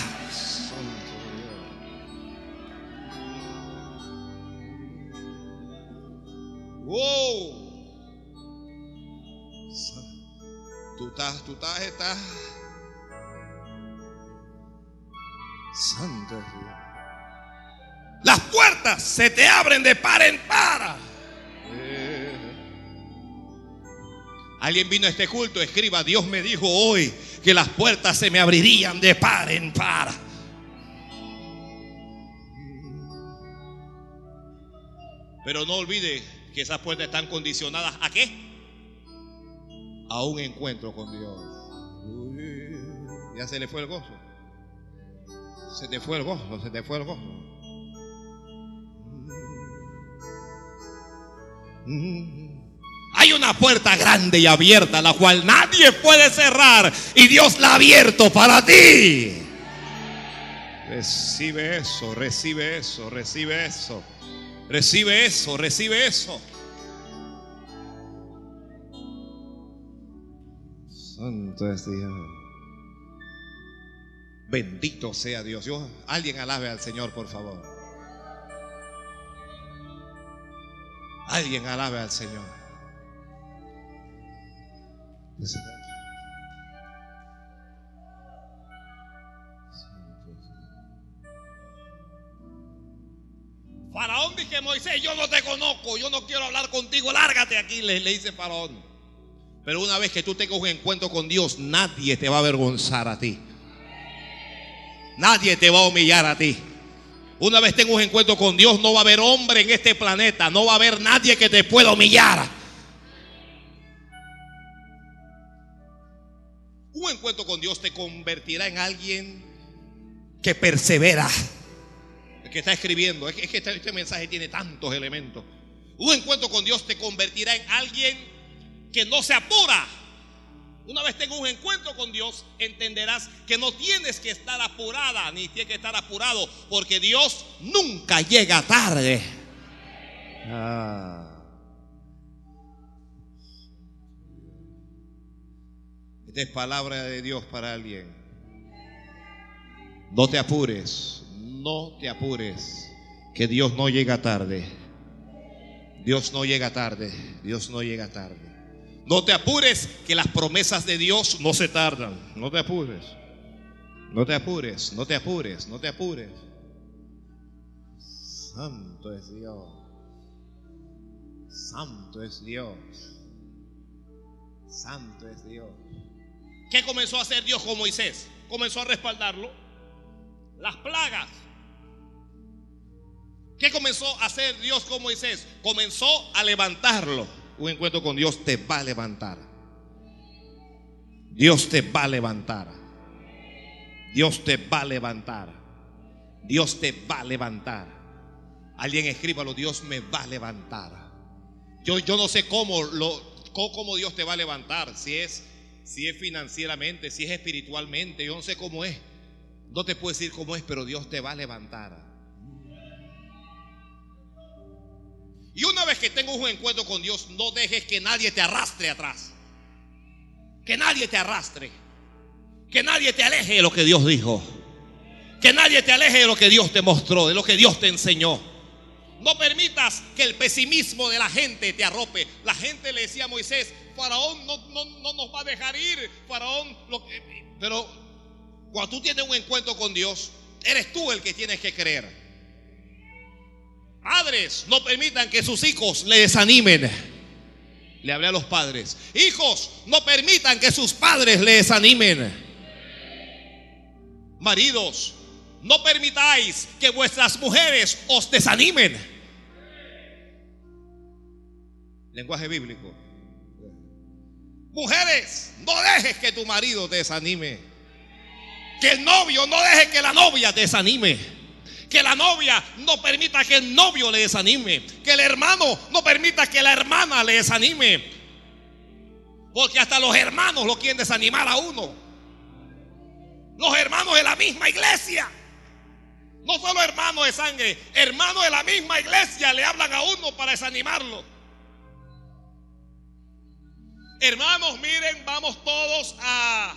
Wow. Tú estás, tú estás, estás. Santo Las puertas se te abren de par en par. Alguien vino a este culto, escriba, Dios me dijo hoy que las puertas se me abrirían de par en par. Pero no olvide que esas puertas están condicionadas a qué? A un encuentro con Dios. ya se le fue el gozo. Se te fue el gozo, se te fue el gozo. Hay una puerta grande y abierta, la cual nadie puede cerrar. Y Dios la ha abierto para ti. Recibe eso, recibe eso, recibe eso. Recibe eso, recibe eso. Santo es Dios. Bendito sea Dios. alguien alabe al Señor, por favor. Alguien alabe al Señor. Faraón dice Moisés, yo no te conozco, yo no quiero hablar contigo, lárgate aquí, le, le dice Faraón. Pero una vez que tú tengas un encuentro con Dios, nadie te va a avergonzar a ti. Nadie te va a humillar a ti. Una vez tengas un encuentro con Dios, no va a haber hombre en este planeta, no va a haber nadie que te pueda humillar. Un encuentro con Dios te convertirá en alguien que persevera. El que está escribiendo, es que este, este, mensaje tiene tantos elementos. Un encuentro con Dios te convertirá en alguien que no se apura. Una vez tengo un encuentro con Dios, entenderás que no tienes que estar apurada, ni tienes que estar apurado, porque Dios nunca llega tarde. Ah. es palabra de Dios para alguien. No te apures, no te apures, que Dios no llega tarde. Dios no llega tarde, Dios no llega tarde. No te apures, que las promesas de Dios no se tardan. No te apures, no te apures, no te apures, no te apures. Santo es Dios. Santo es Dios. Santo es Dios. ¿Qué comenzó a hacer Dios con Moisés? Comenzó a respaldarlo. Las plagas. ¿Qué comenzó a hacer Dios con Moisés? Comenzó a levantarlo. Un encuentro con Dios te va a levantar. Dios te va a levantar. Dios te va a levantar. Dios te va a levantar. Alguien escríbalo, Dios me va a levantar. Yo, yo no sé cómo, lo, cómo Dios te va a levantar, si es, si es financieramente, si es espiritualmente, yo no sé cómo es. No te puedo decir cómo es, pero Dios te va a levantar. Y una vez que tengas un encuentro con Dios, no dejes que nadie te arrastre atrás. Que nadie te arrastre. Que nadie te aleje de lo que Dios dijo. Que nadie te aleje de lo que Dios te mostró, de lo que Dios te enseñó. No permitas que el pesimismo de la gente te arrope. La gente le decía a Moisés, Faraón no, nos va a dejar ir. Faraón, pero cuando tú tienes un encuentro con Dios, eres tú el que tienes que creer. Padres, no permitan que sus hijos le desanimen. Le hablé a los padres. Hijos, no permitan que sus padres le desanimen. Maridos, no permitáis que vuestras mujeres os desanimen. Lenguaje bíblico. Mujeres, no dejes que tu marido te desanime. Que el novio no deje que la novia te desanime. Que la novia no permita que el novio le desanime. Que el hermano no permita que la hermana le desanime. Porque hasta los hermanos lo quieren desanimar a uno. Los hermanos de la misma iglesia. No solo hermanos de sangre, hermanos de la misma iglesia le hablan a uno para desanimarlo. Hermanos, miren, vamos todos a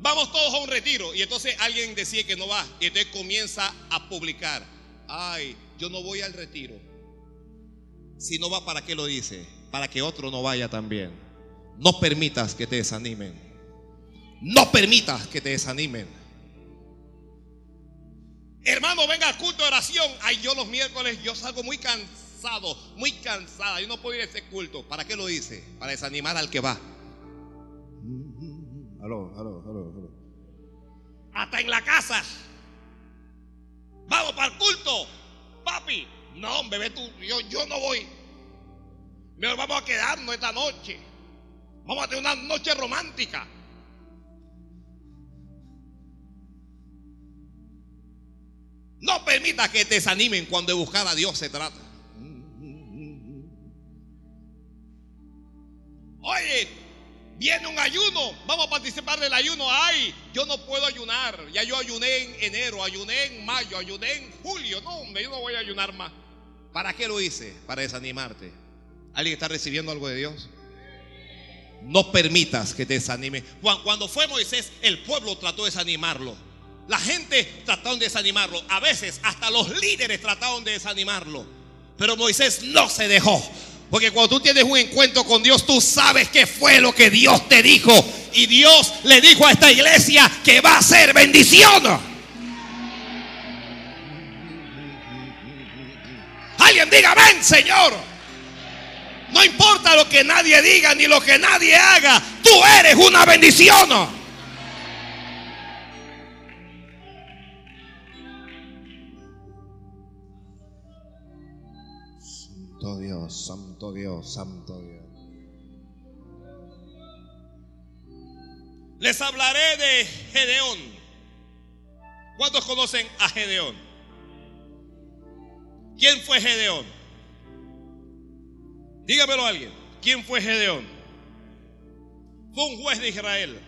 Vamos todos a un retiro. Y entonces alguien decía que no va. Y entonces comienza a publicar. Ay, yo no voy al retiro. Si no va, ¿para qué lo dice? Para que otro no vaya también. No permitas que te desanimen. No permitas que te desanimen. Hermano, venga al culto de oración. Ay, yo los miércoles, yo salgo muy cansado, muy cansada. Yo no puedo ir a ese culto. ¿Para qué lo dice? Para desanimar al que va. Aló, aló, aló, aló. Hasta en la casa. Vamos para el culto. Papi. No, bebé, tú, yo, yo no voy. Mejor vamos a quedarnos esta noche. Vamos a tener una noche romántica. No permita que te desanimen cuando de buscar a Dios se trata. Oye, Viene un ayuno, vamos a participar del ayuno. Ay, yo no puedo ayunar. Ya yo ayuné en enero, ayuné en mayo, ayuné en julio. No, hombre, yo no voy a ayunar más. ¿Para qué lo hice? Para desanimarte. ¿Alguien está recibiendo algo de Dios? No permitas que te desanime. Cuando fue Moisés, el pueblo trató de desanimarlo. La gente trató de desanimarlo. A veces hasta los líderes trataron de desanimarlo. Pero Moisés no se dejó. Porque cuando tú tienes un encuentro con Dios, tú sabes qué fue lo que Dios te dijo. Y Dios le dijo a esta iglesia que va a ser bendición. Alguien diga, ven Señor. No importa lo que nadie diga ni lo que nadie haga, tú eres una bendición. Santo Dios, Santo Dios, Santo Dios. Les hablaré de Gedeón. ¿Cuántos conocen a Gedeón? ¿Quién fue Gedeón? Dígamelo a alguien. ¿Quién fue Gedeón? Fue un juez de Israel.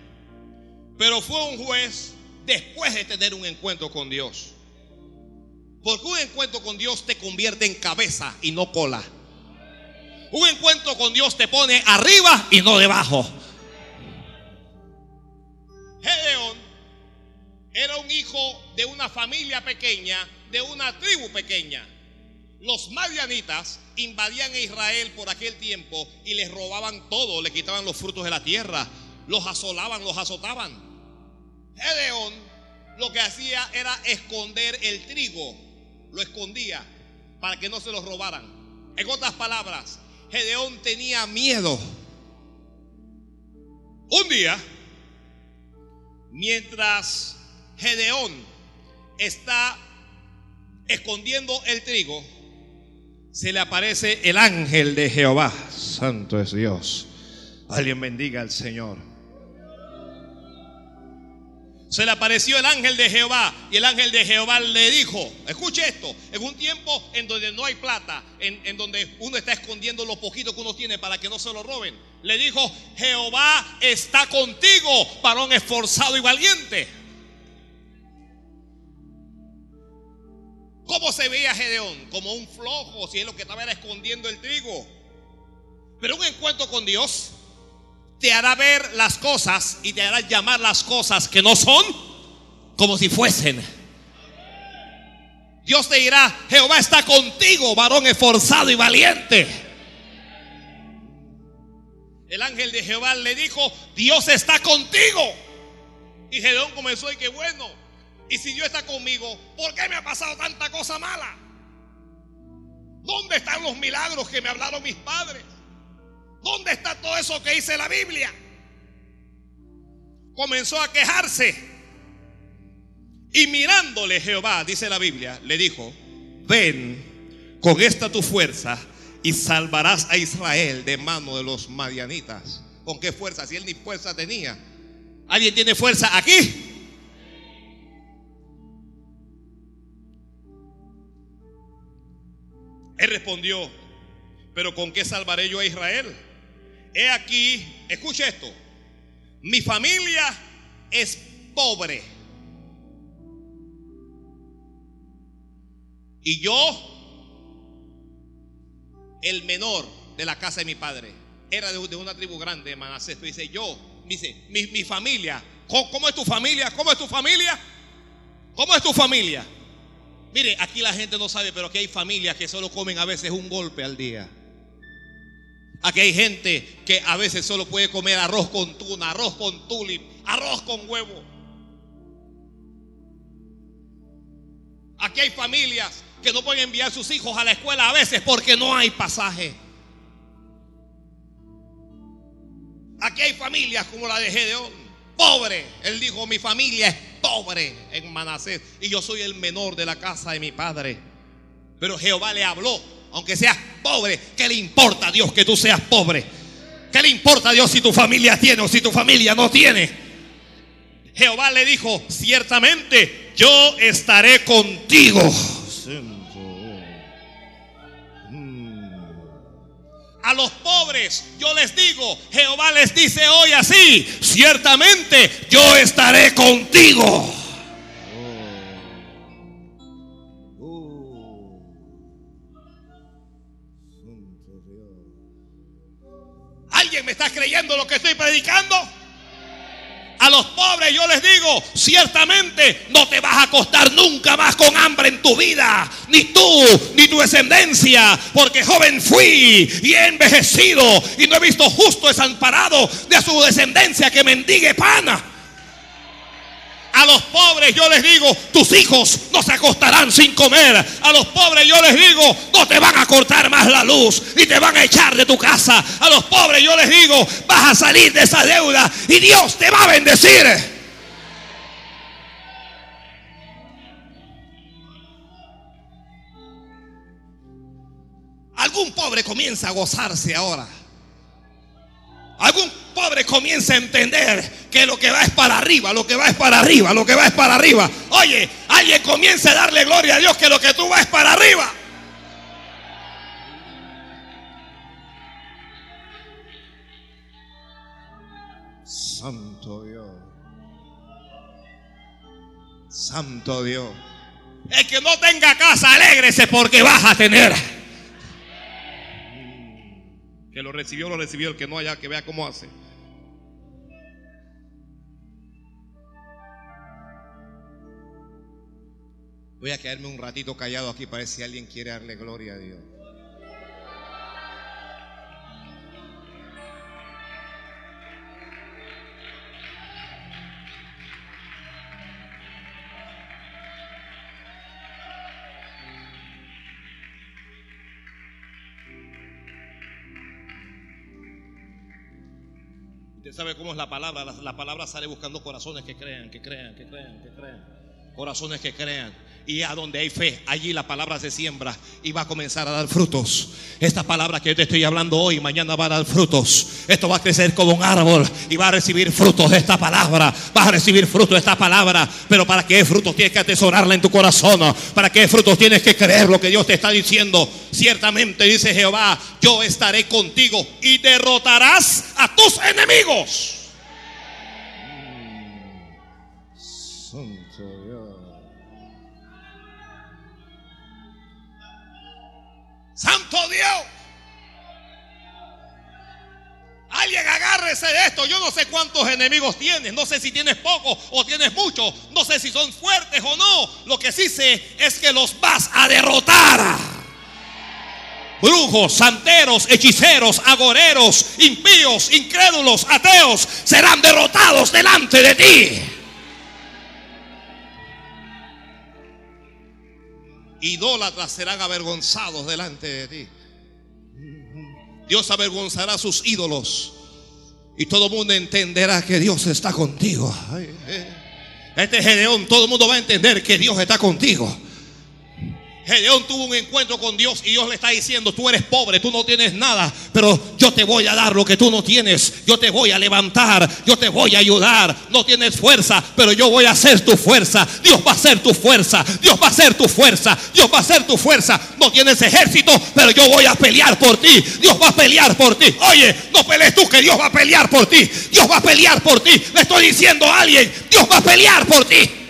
Pero fue un juez después de tener un encuentro con Dios. Porque un encuentro con Dios te convierte en cabeza y no cola. Un encuentro con Dios te pone arriba y no debajo. Gedeón era un hijo de una familia pequeña, de una tribu pequeña. Los madianitas invadían a Israel por aquel tiempo y les robaban todo, le quitaban los frutos de la tierra, los asolaban, los azotaban. Gedeón lo que hacía era esconder el trigo lo escondía para que no se lo robaran. En otras palabras, Gedeón tenía miedo. Un día, mientras Gedeón está escondiendo el trigo, se le aparece el ángel de Jehová. Santo es Dios. Alguien bendiga al Señor. Se le apareció el ángel de Jehová y el ángel de Jehová le dijo, escuche esto, en un tiempo en donde no hay plata, en, en, donde uno está escondiendo lo poquito que uno tiene para que no se lo roben, le dijo, Jehová está contigo, varón esforzado y valiente. ¿Cómo se veía Gedeón? Como un flojo, si es lo que estaba era escondiendo el trigo. Pero un encuentro con Dios te hará ver las cosas y te hará llamar las cosas que no son como si fuesen. Dios te dirá, Jehová está contigo, varón esforzado y valiente. El ángel de Jehová le dijo, Dios está contigo. Y Gedeón comenzó y que bueno, y si Dios está conmigo, ¿por qué me ha pasado tanta cosa mala? ¿Dónde están los milagros que me hablaron mis padres? ¿Dónde está todo eso que dice la Biblia? Comenzó a quejarse. Y mirándole Jehová, dice la Biblia, le dijo, ven con esta tu fuerza y salvarás a Israel de mano de los madianitas. ¿Con qué fuerza? Si él ni fuerza tenía. ¿Alguien tiene fuerza aquí? Él respondió, pero ¿con qué salvaré yo a Israel? He aquí, escuche esto, mi familia es pobre. Y yo, el menor de la casa de mi padre, era de, una tribu grande, Manasés. Dice, yo, dice, mi, mi familia, ¿cómo, ¿cómo es tu familia? ¿Cómo es tu familia? ¿Cómo es tu familia? Mire, aquí la gente no sabe, pero aquí hay familias que solo comen a veces un golpe al día. Aquí hay gente que a veces solo puede comer arroz con tuna, arroz con tulip, arroz con huevo. Aquí hay familias que no pueden enviar sus hijos a la escuela a veces porque no hay pasaje. Aquí hay familias como la de Gedeón, pobre. Él dijo, mi familia es pobre en Manasés y yo soy el menor de la casa de mi padre. Pero Jehová le habló, aunque seas pobre, ¿qué le importa a Dios que tú seas pobre? ¿Qué le importa a Dios si tu familia tiene o si tu familia no tiene? Jehová le dijo, ciertamente yo estaré contigo. A los pobres yo les digo, Jehová les dice hoy así, ciertamente yo estaré contigo. ¿Alguien me está creyendo lo que estoy predicando? A los pobres yo les digo, ciertamente no te vas a acostar nunca más con hambre en tu vida, ni tú, ni tu descendencia, porque joven fui y he envejecido y no he visto justo desamparado de su descendencia que mendigue pana. A los pobres yo les digo, tus hijos no se acostarán sin comer. A los pobres yo les digo, no te van a cortar más la luz y te van a echar de tu casa. A los pobres yo les digo, vas a salir de esa deuda y Dios te va a bendecir. Algún pobre comienza a gozarse ahora. Algún pobre comienza a entender que lo que va es para arriba, lo que va es para arriba, lo que va es para arriba. Oye, alguien comienza a darle gloria a Dios que lo que tú vas es para arriba. Santo Dios. Santo Dios. El que no tenga casa, alégrese porque vas a tener. Que lo recibió, lo recibió. El que no haya, que vea cómo hace. Voy a quedarme un ratito callado aquí para ver si alguien quiere darle gloria a Dios. Usted sabe cómo es la palabra. La, la palabra sale buscando corazones que crean, que crean, que crean, que crean. Corazones que crean. Y a donde hay fe, allí la palabra se siembra y va a comenzar a dar frutos. Esta palabra que yo te estoy hablando hoy, mañana va a dar frutos. Esto va a crecer como un árbol y va a recibir frutos de esta palabra. Vas a recibir frutos de esta palabra. Pero para que frutos tienes que atesorarla en tu corazón. Para que frutos tienes que creer lo que Dios te está diciendo. Ciertamente dice Jehová, yo estaré contigo y derrotarás a tus enemigos. Santo Dios. Alguien agárrese de esto. Yo no sé cuántos enemigos tienes. No sé si tienes poco o tienes mucho. No sé si son fuertes o no. Lo que sí sé es que los vas a derrotar. Brujos, santeros, hechiceros, agoreros, impíos, incrédulos, ateos serán derrotados delante de ti. Idólatras serán avergonzados delante de ti. Dios avergonzará a sus ídolos y todo el mundo entenderá que Dios está contigo. Este Gedeón, todo el mundo va a entender que Dios está contigo. Gedeón tuvo un encuentro con Dios y Dios le está diciendo, tú eres pobre, tú no tienes nada, pero yo te voy a dar lo que tú no tienes, yo te voy a levantar, yo te voy a ayudar, no tienes fuerza, pero yo voy a ser tu fuerza, Dios va a ser tu fuerza, Dios va a ser tu fuerza, Dios va a ser tu fuerza, no tienes ejército, pero yo voy a pelear por ti, Dios va a pelear por ti, oye, no pelees tú que Dios va a pelear por ti, Dios va a pelear por ti, le estoy diciendo a alguien, Dios va a pelear por ti.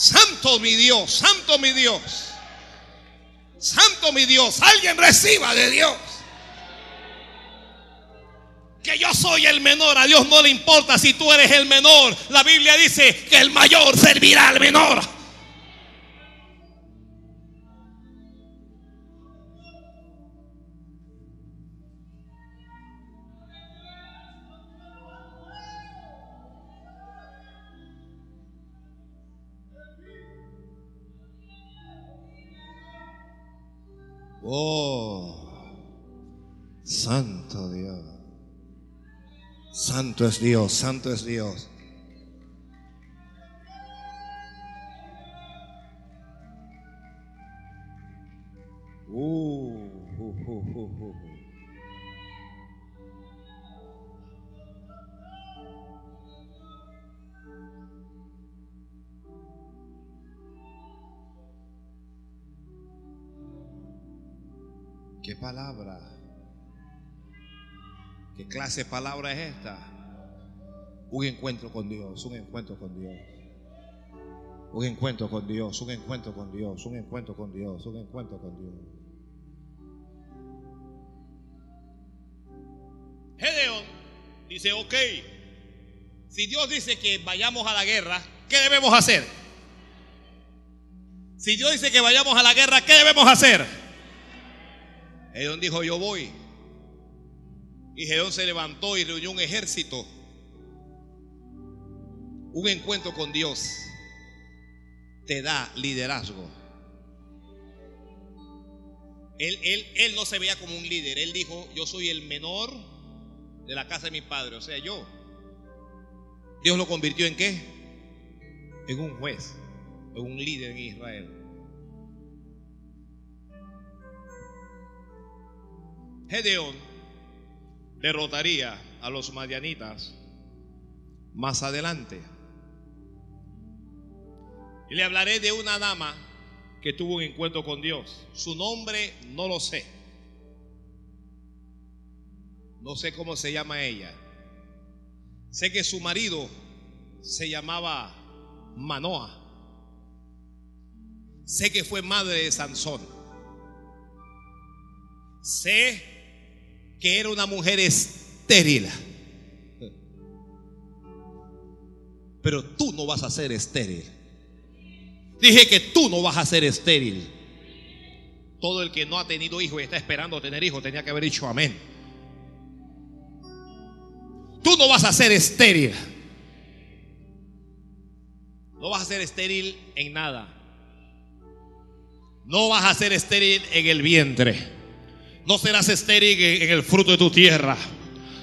Santo mi Dios, santo mi Dios. Santo mi Dios, alguien reciba de Dios. Que yo soy el menor, a Dios no le importa si tú eres el menor. La Biblia dice que el mayor servirá al menor. Oh, santo Dios. Santo es Dios, santo es Dios. Clase de palabra es esta? Un encuentro con Dios, un encuentro con Dios. Un encuentro con Dios, un encuentro con Dios, un encuentro con Dios, un encuentro con Dios. Gedeón dice, ok, si Dios dice que vayamos a la guerra, ¿qué debemos hacer? Si Dios dice que vayamos a la guerra, ¿qué debemos hacer? Gedeón dijo, yo voy. Y Gedeón se levantó y reunió un ejército. Un encuentro con Dios te da liderazgo. Él, él, él no se veía como un líder. Él dijo, yo soy el menor de la casa de mi padre. O sea, yo. Dios lo convirtió en qué? En un juez, en un líder en Israel. Gedeón derrotaría a los madianitas más adelante. Y le hablaré de una dama que tuvo un encuentro con Dios. Su nombre no lo sé. No sé cómo se llama ella. Sé que su marido se llamaba Manoa. Sé que fue madre de Sansón. Sé que era una mujer estéril. Pero tú no vas a ser estéril. Dije que tú no vas a ser estéril. Todo el que no ha tenido hijo y está esperando tener hijo tenía que haber dicho amén. Tú no vas a ser estéril. No vas a ser estéril en nada. No vas a ser estéril en el vientre. No serás estéril en el fruto de tu tierra.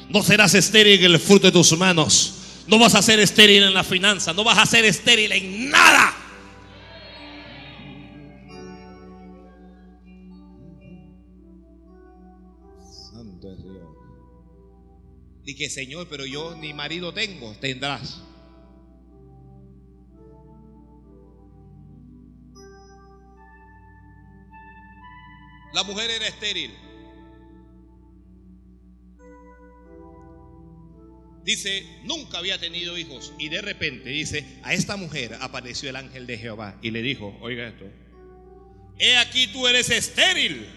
No serás estéril en el fruto de tus manos. No vas a ser estéril en la finanza. No vas a ser estéril en nada. Santo es Dios. Dije, Señor, pero yo ni marido tengo. Tendrás. La mujer era estéril. Dice, nunca había tenido hijos. Y de repente dice, a esta mujer apareció el ángel de Jehová y le dijo, oiga esto, he aquí tú eres estéril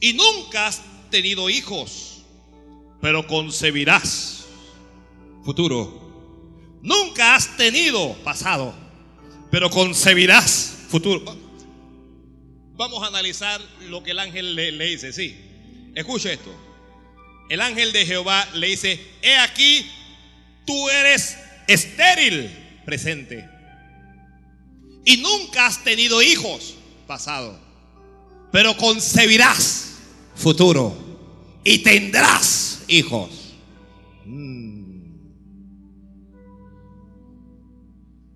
y nunca has tenido hijos, pero concebirás futuro. Nunca has tenido pasado, pero concebirás futuro. Vamos a analizar lo que el ángel le, le dice, sí. Escucha esto el ángel de Jehová le dice, he aquí, tú eres estéril, presente. Y nunca has tenido hijos, pasado. Pero concebirás, futuro. Y tendrás hijos. Mm.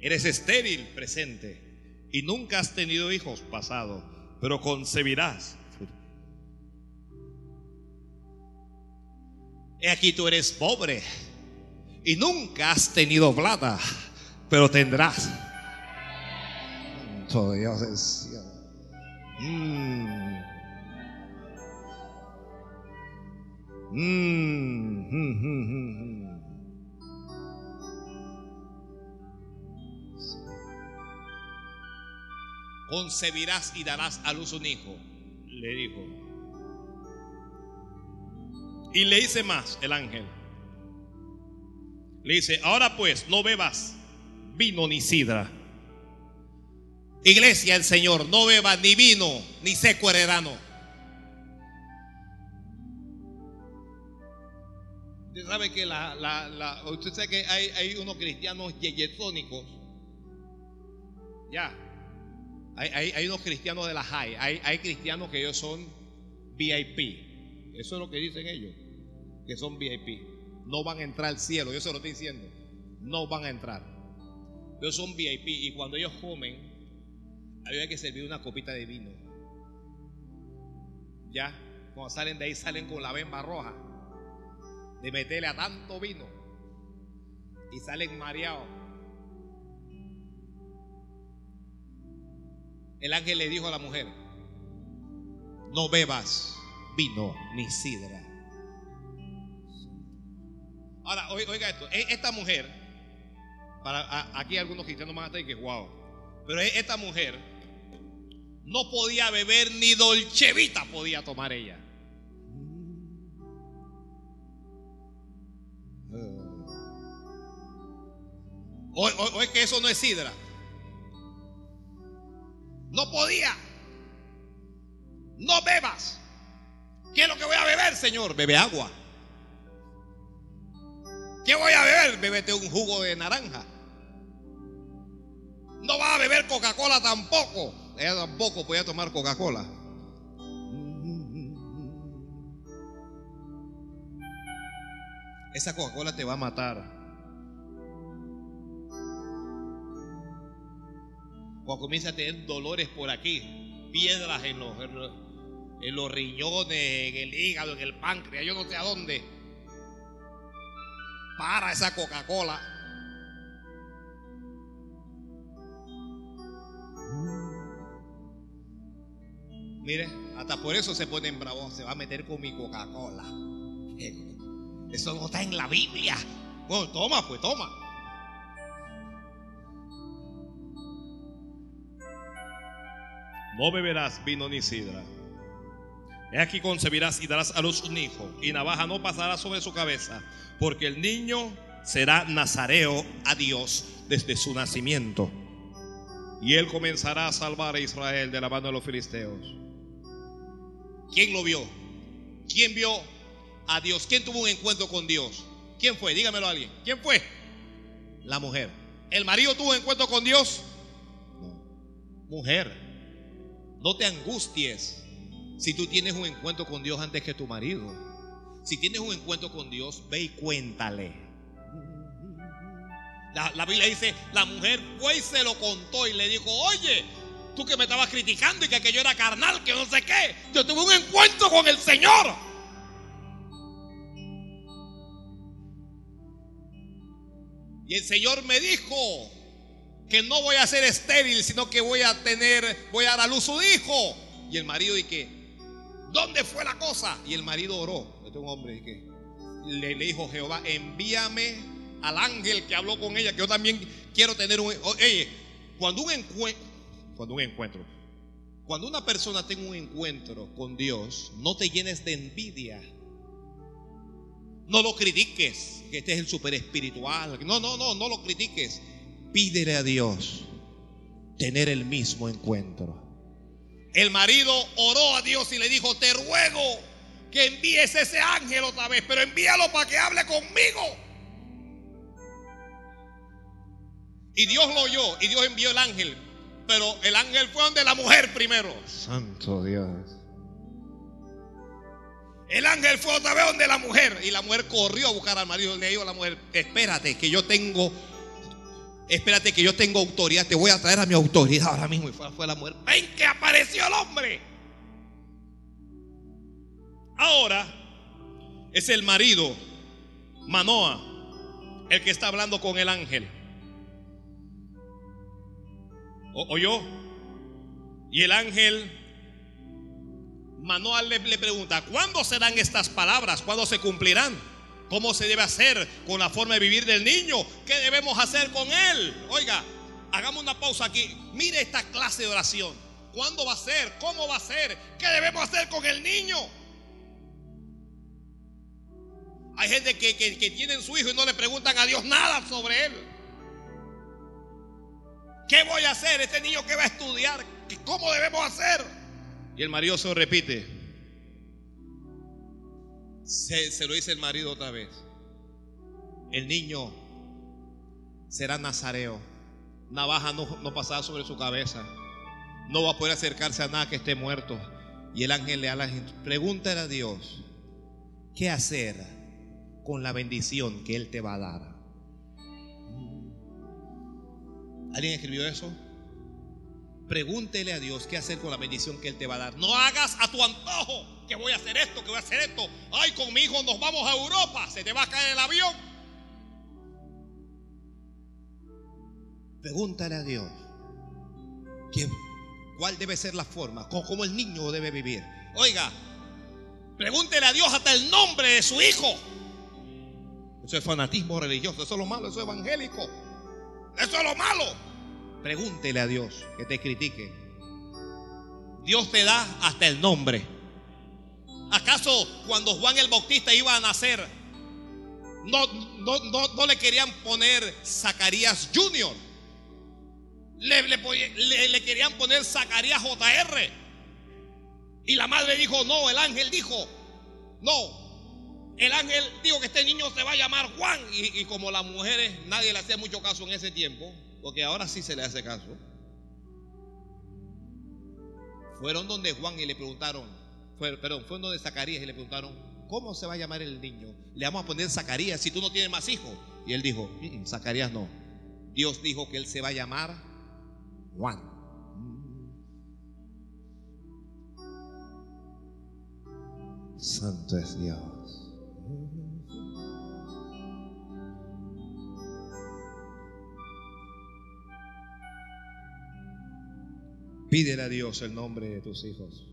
Eres estéril, presente. Y nunca has tenido hijos, pasado. Pero concebirás, aquí tú eres pobre y nunca has tenido plata, pero tendrás. Dios es mm. Mm, mm, Concebirás y darás a luz un hijo, le dijo. Y le dice más el ángel. Le dice, ahora pues no bebas vino ni sidra. Iglesia el Señor, no beba ni vino ni seco heredano. Usted sabe que la, la, usted sabe que hay, hay unos cristianos yeyetónicos. Ya. Hay, hay, hay, unos cristianos de la high. Hay, hay cristianos que ellos son VIP. Eso es lo que dicen ellos que son VIP. No van a entrar al cielo, yo se lo estoy diciendo. No van a entrar. Ellos son VIP y cuando ellos comen, había que servir una copita de vino. Ya, cuando salen de ahí, salen con la bemba roja de meterle a tanto vino y salen mareados. El ángel le dijo a la mujer: No bebas vino ni sidra Ahora, oiga esto, e, esta mujer, para aquí algunos cristianos van a estar que wow, pero e, esta mujer no podía beber ni dolchevita podía tomar ella. O, o, es que eso no es sidra. No podía. No bebas. ¿Qué es lo que voy a beber, Señor? Bebe agua. ¿Qué voy a beber? Bébete un jugo de naranja. No va a beber Coca-Cola tampoco. Ella tampoco podía tomar Coca-Cola. Esa Coca-Cola te va a matar. Cuando comienza a tener dolores por aquí, piedras en los, en los riñones, en el hígado, en el páncreas, yo no sé a dónde para esa Coca-Cola. Mire, hasta por eso se ponen bravos. Se va a meter con mi Coca-Cola. Eso no está en la Biblia. Bueno, toma, pues toma. No beberás vino ni sidra. He aquí concebirás y darás a luz un hijo, y navaja no pasará sobre su cabeza, porque el niño será nazareo a Dios desde su nacimiento. Y él comenzará a salvar a Israel de la mano de los filisteos. ¿Quién lo vio? ¿Quién vio a Dios? ¿Quién tuvo un encuentro con Dios? ¿Quién fue? Dígamelo a alguien. ¿Quién fue? La mujer. ¿El marido tuvo un encuentro con Dios? No. Mujer. No te angusties si tú tienes un encuentro con Dios antes que tu marido. Si tienes un encuentro con Dios, ve y cuéntale. La, Biblia dice, la mujer fue y se lo contó y le dijo, oye, tú que me estabas criticando y que aquello era carnal, que no sé qué, yo tuve un encuentro con el Señor. Y el Señor me dijo que no voy a ser estéril, sino que voy a tener, voy a dar a luz su hijo. Y el marido y que, ¿dónde fue la cosa? Y el marido oró. Un hombre que le, dijo Jehová, envíame al ángel que habló con ella, que yo también quiero tener un... Oye, cuando un encuentro, cuando un encuentro, cuando una persona tenga un encuentro con Dios, no te llenes de envidia. No lo critiques, que este es el super espiritual. No, no, no, no lo critiques. Pídele a Dios tener el mismo encuentro. El marido oró a Dios y le dijo, te ruego que envíes ese ángel otra vez, pero envíalo para que hable conmigo. Y Dios lo oyó y Dios envió el ángel. Pero el ángel fue donde la mujer primero. Santo Dios. El ángel fue otra vez donde la mujer. Y la mujer corrió a buscar al marido. Le dijo a la mujer, espérate que yo tengo, espérate que yo tengo autoridad. Te voy a traer a mi autoridad ahora mismo. Y fue, fue la mujer. Ven que apareció el hombre. Ahora es el marido, Manoa, el que está hablando con el ángel. ¿O, yo Y el ángel Manuel le, le pregunta, ¿cuándo serán estas palabras? ¿Cuándo se cumplirán? ¿Cómo se debe hacer con la forma de vivir del niño? ¿Qué debemos hacer con él? Oiga, hagamos una pausa aquí. Mire esta clase de oración. ¿Cuándo va a ser? ¿Cómo va a ser? ¿Qué debemos hacer con el niño? Hay gente que, que, tienen su hijo y no le preguntan a Dios nada sobre él. ¿Qué voy a hacer? Este niño que va a estudiar, ¿cómo debemos hacer? Y el marido se lo repite. Se, lo dice el marido otra vez. El niño será nazareo. Navaja no, no pasará sobre su cabeza. No va a poder acercarse a nada que esté muerto. Y el ángel le habla, pregúntale a Dios, ¿qué hacer con la bendición que Él te va a dar? ¿Alguien escribió eso? Pregúntele a Dios qué hacer con la bendición que Él te va a dar. No hagas a tu antojo que voy a hacer esto, que voy a hacer esto. Ay, con mi hijo nos vamos a Europa, se te va a caer el avión. Pregúntale a Dios cuál debe ser la forma, cómo el niño debe vivir. Oiga, pregúntele a Dios hasta el nombre de su hijo. Eso es fanatismo religioso, eso es lo malo, eso es evangélico. Eso es lo malo. Pregúntele a Dios que te critique. Dios te da hasta el nombre. ¿Acaso cuando Juan el Bautista iba a nacer, no, no, le querían poner Zacarías Junior? Le, le, le querían poner Zacarías JR. Y la madre dijo, no, el ángel dijo, no, el ángel dijo que este niño se va a llamar Juan. Y, como las mujeres nadie le hacía mucho caso en ese tiempo, porque ahora sí se le hace caso. Fueron donde Juan y le preguntaron, perdón, fueron donde Zacarías y le preguntaron, ¿cómo se va a llamar el niño? Le vamos a poner Zacarías si tú no tienes más hijos. Y él dijo, mm, mm, Zacarías no. Dios dijo que él se va a llamar Juan. Santo es Dios. Pídele a Dios el nombre de tus hijos.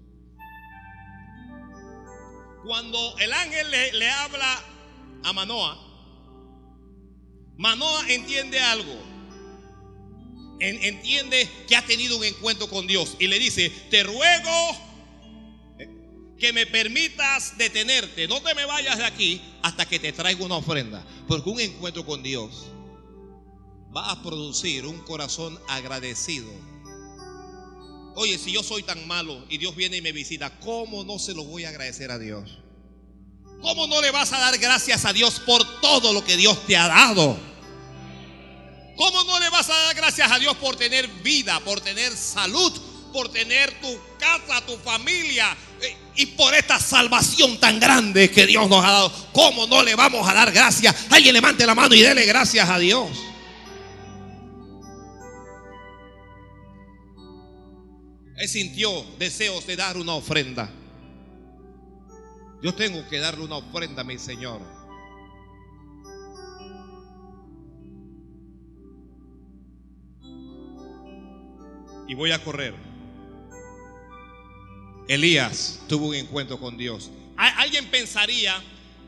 Cuando el ángel le, habla a Manoa, Manoa entiende algo. entiende que ha tenido un encuentro con Dios y le dice, te ruego que me permitas detenerte. No te me vayas de aquí hasta que te traiga una ofrenda. Porque un encuentro con Dios va a producir un corazón agradecido Oye, si yo soy tan malo y Dios viene y me visita, ¿cómo no se lo voy a agradecer a Dios? ¿Cómo no le vas a dar gracias a Dios por todo lo que Dios te ha dado? ¿Cómo no le vas a dar gracias a Dios por tener vida, por tener salud, por tener tu casa, tu familia eh, y por esta salvación tan grande que Dios nos ha dado. ¿Cómo no le vamos a dar gracias? Alguien levante la mano y dele gracias a Dios. Él sintió deseos de dar una ofrenda. Yo tengo que darle una ofrenda a mi Señor. Y voy a correr. Elías tuvo un encuentro con Dios. ¿Alguien pensaría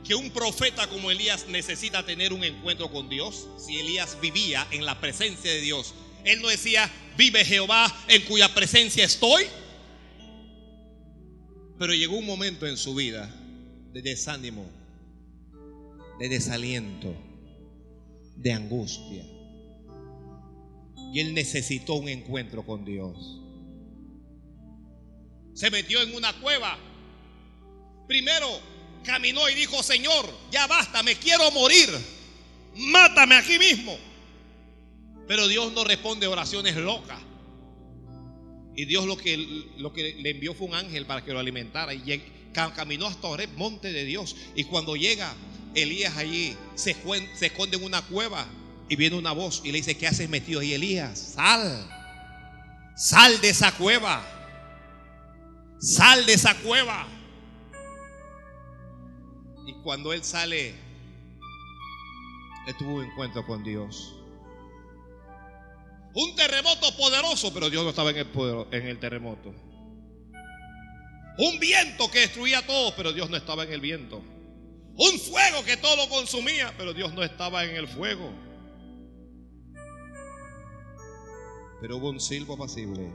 que un profeta como Elías necesita tener un encuentro con Dios? Si Elías vivía en la presencia de Dios. Él no decía, vive Jehová en cuya presencia estoy. Pero llegó un momento en su vida de desánimo, de desaliento, de angustia. Y él necesitó un encuentro con Dios. Se metió en una cueva. Primero caminó y dijo, Señor, ya basta, me quiero morir. Mátame aquí mismo. Pero Dios no responde oraciones locas. Y Dios lo que, lo que le envió fue un ángel para que lo alimentara. Y caminó hasta Oreb, monte de Dios. Y cuando llega Elías allí, se, se esconde en una cueva. Y viene una voz y le dice, ¿qué haces metido ahí, Elías? Sal. Sal de esa cueva. Sal de esa cueva. Y cuando él sale, él tuvo un encuentro con Dios. Un terremoto poderoso, pero Dios no estaba en el, terremoto. Un viento que destruía todo, pero Dios no estaba en el viento. Un fuego que todo lo consumía, pero Dios no estaba en el fuego. Pero hubo un silbo pasible.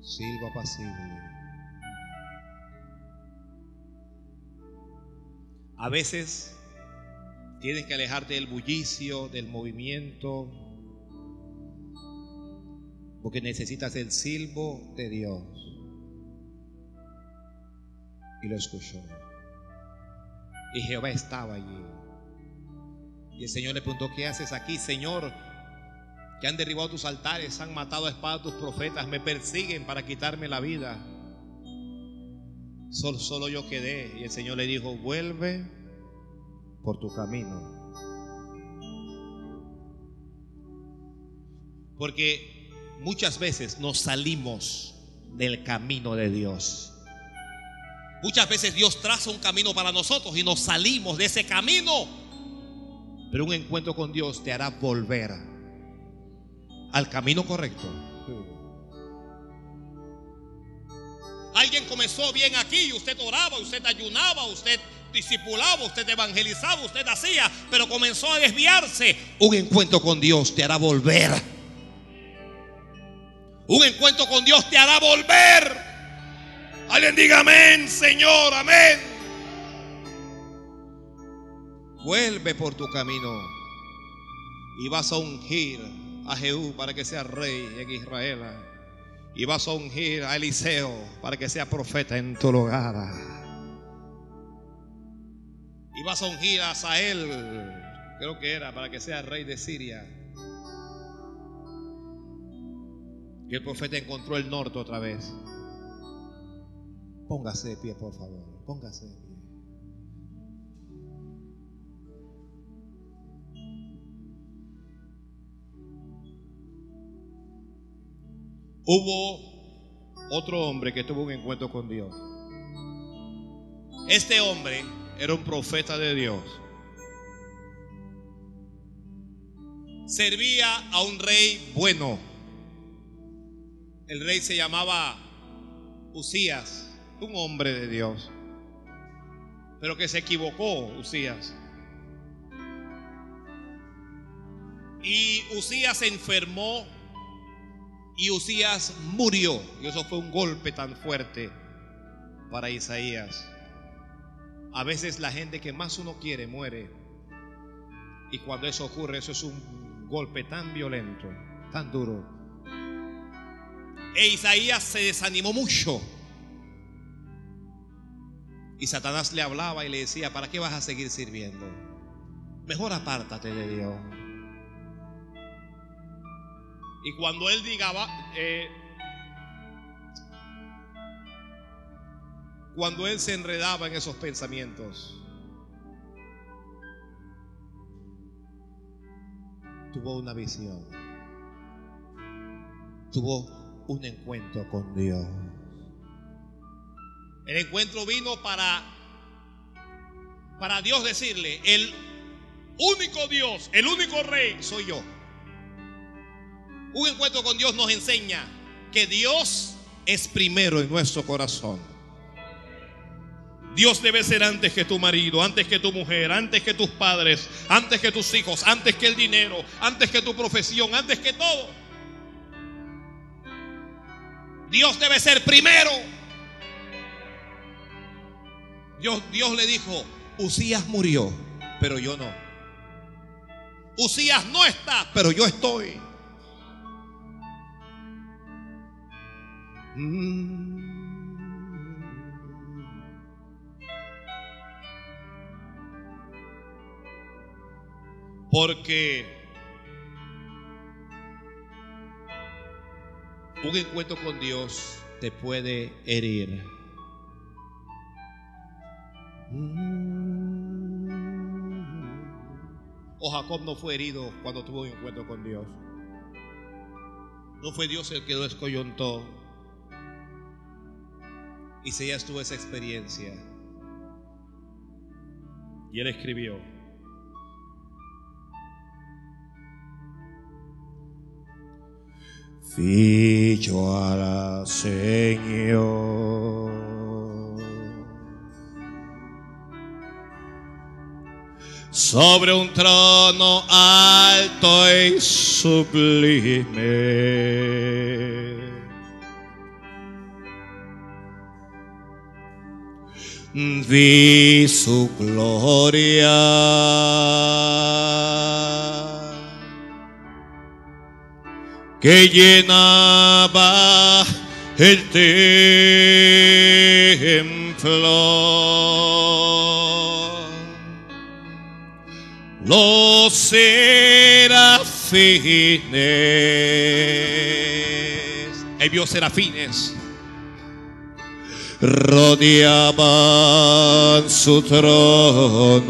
Silbo pasible. A veces Tienes que alejarte del bullicio, del movimiento, porque necesitas el silbo de Dios. Y lo escuchó. Y Jehová estaba allí. Y el Señor le preguntó, ¿qué haces aquí, Señor? Que han derribado tus altares, han matado a espada tus profetas, me persiguen para quitarme la vida. Solo, solo yo quedé. Y el Señor le dijo, vuelve por tu camino. Porque muchas veces nos salimos del camino de Dios. Muchas veces Dios traza un camino para nosotros y nos salimos de ese camino. Pero un encuentro con Dios te hará volver al camino correcto. Alguien comenzó bien aquí, usted oraba, usted ayunaba, usted discipulaba, usted evangelizaba, usted hacía, pero comenzó a desviarse. Un encuentro con Dios te hará volver. Un encuentro con Dios te hará volver. Alguien diga amén, Señor, amén. Vuelve por tu camino y vas a ungir a Jehú para que sea rey en Israel. Y vas a ungir a Eliseo para que sea profeta en tu lugar. Y a ungir a Sael, creo que era, para que sea rey de Siria. Y el profeta encontró el norte otra vez. Póngase de pie, por favor. Póngase de pie. Hubo otro hombre que tuvo un encuentro con Dios. Este hombre era un profeta de Dios. Servía a un rey bueno. El rey se llamaba Usías, un hombre de Dios. Pero que se equivocó Usías. Y Usías se enfermó y Usías murió. Y eso fue un golpe tan fuerte para Isaías. A veces la gente que más uno quiere muere. Y cuando eso ocurre, eso es un golpe tan violento, tan duro. E Isaías se desanimó mucho. Y Satanás le hablaba y le decía, ¿para qué vas a seguir sirviendo? Mejor apártate de Dios. Y cuando él diga, eh, cuando él se enredaba en esos pensamientos, tuvo una visión, tuvo un encuentro con Dios. El encuentro vino para para Dios decirle, el único Dios, el único rey soy yo. Un encuentro con Dios nos enseña que Dios es primero en nuestro corazón. Dios debe ser antes que tu marido, antes que tu mujer, antes que tus padres, antes que tus hijos, antes que el dinero, antes que tu profesión, antes que todo. Dios debe ser primero. Dios, Dios le dijo, Usías murió, pero yo no. Usías no está, pero yo estoy. Porque un encuentro con Dios te puede herir. O Jacob no fue herido cuando tuvo un encuentro con Dios. No fue Dios el que lo escoyontó. Y si ya tuvo esa experiencia. Y él escribió. Ficho a la Señor. sobre un trono alto y sublime. Vi su gloria. Que llenaba el templo los serafines. Él vio serafines. Rodeaban su trono.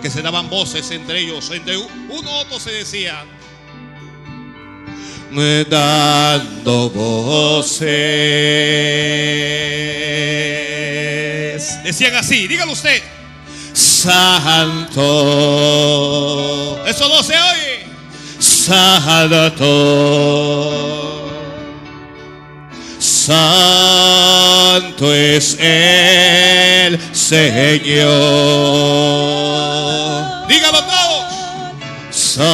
Que se daban voces entre ellos. Entre uno otro se decía. Dando voces. Decían así, dígalo usted santo. Eso no se oye. Santo. Santo es el Señor. Dígalo todos. Santo.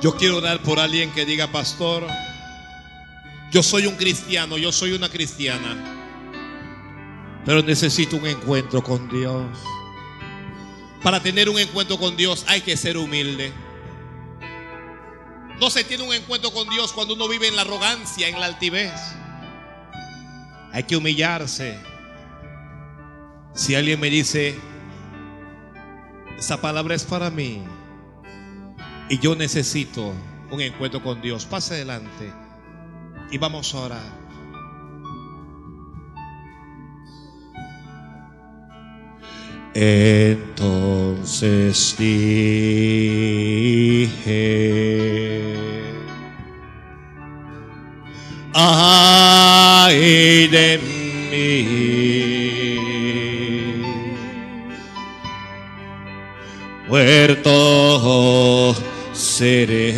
Yo quiero orar por alguien que diga, pastor, yo soy un cristiano, yo soy una cristiana, pero necesito un encuentro con Dios. Para tener un encuentro con Dios hay que ser humilde. No se tiene un encuentro con Dios cuando uno vive en la arrogancia, en la altivez. Hay que humillarse. Si alguien me dice, esa palabra es para mí, y yo necesito un encuentro con Dios. Pase adelante y vamos a orar. Entonces dije, ay muerto seré.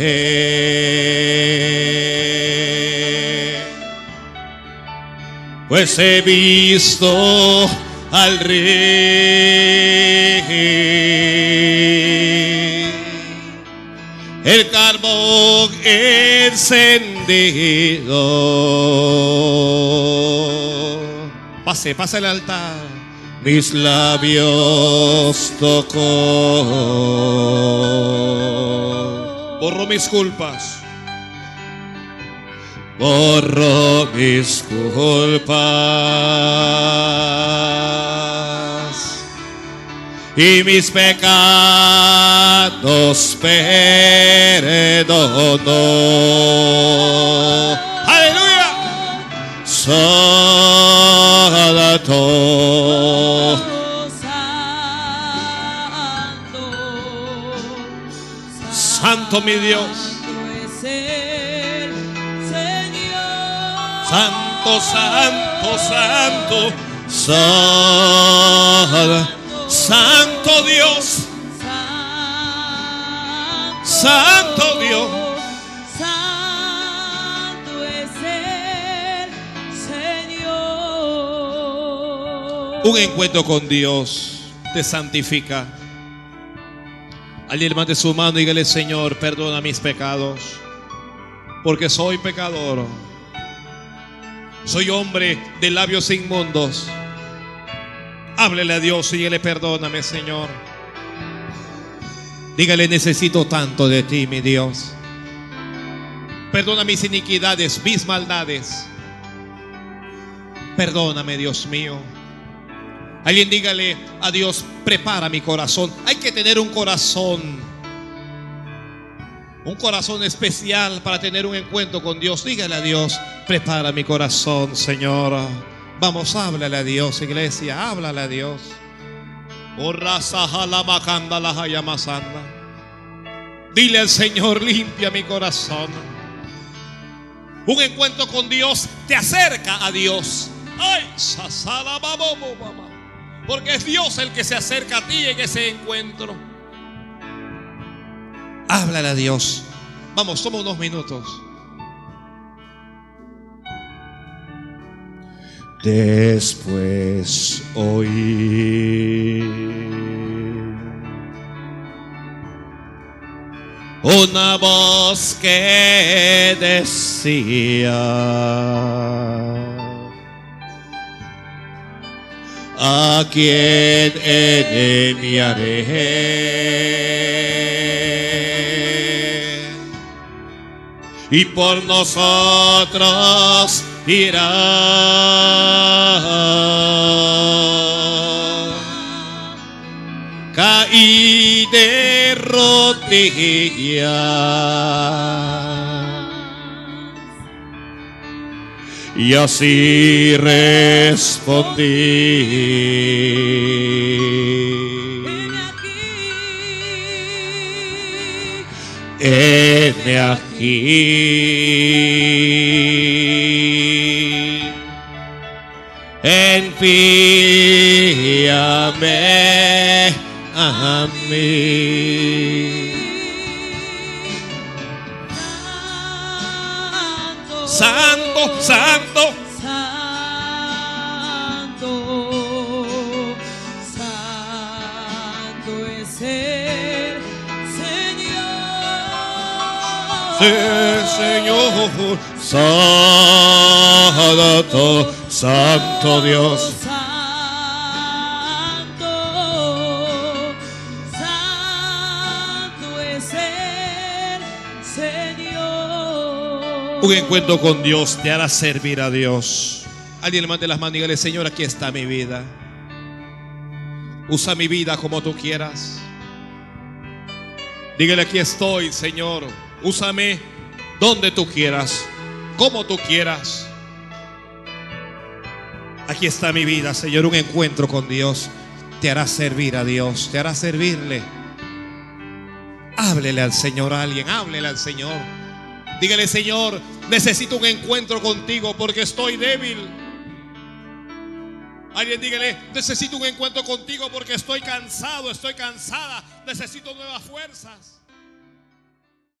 Pues he visto al rey el carbón encendido. Pase, pase el altar. Mis labios tocó. Borro mis culpas. Borro mis culpas y mis pecados perdonó. Aleluya. Santo. Santo mi Dios. es el Señor. Santo, santo, santo. Santo, santo Dios. Santo Dios. Santo es el Señor. Un encuentro con Dios te santifica. Alguien levante su mano y dígale, Señor, perdona mis pecados, porque soy pecador. Soy hombre de labios inmundos. Háblele a Dios y dígale, perdóname, Señor. Dígale, necesito tanto de ti, mi Dios. Perdona mis iniquidades, mis maldades. Perdóname, Dios mío. Alguien dígale a Dios, prepara mi corazón. Hay que tener un corazón, un corazón especial para tener un encuentro con Dios. Dígale a Dios, prepara mi corazón, Señor. Vamos, háblale a Dios, iglesia, háblale a Dios. Oh. Dile al Señor, limpia mi corazón. Un encuentro con Dios te acerca a Dios. Ay. Porque es Dios el que se acerca a ti en ese encuentro. Háblale a Dios. Vamos, toma unos minutos. Después oí una voz que decía, a quien enviaré y por nosotros irá. Caí de rodillas y así respondí. Heme aquí. Heme aquí. Envíame a mí. Santo, santo, Santo, Santo es el Señor. sí, Señor. Santo, santo Dios. Un encuentro con Dios te hará servir a Dios. Alguien levante las manos y dígale, Señor, aquí está mi vida. Usa mi vida como tú quieras. Dígale, aquí estoy, Señor. Úsame donde tú quieras, como tú quieras. Aquí está mi vida, Señor. Un encuentro con Dios te hará servir a Dios, te hará servirle. Háblele al Señor a alguien, háblele al Señor. Dígale, Señor, necesito un encuentro contigo porque estoy débil. Alguien dígale, necesito un encuentro contigo porque estoy cansado, estoy cansada, necesito nuevas fuerzas.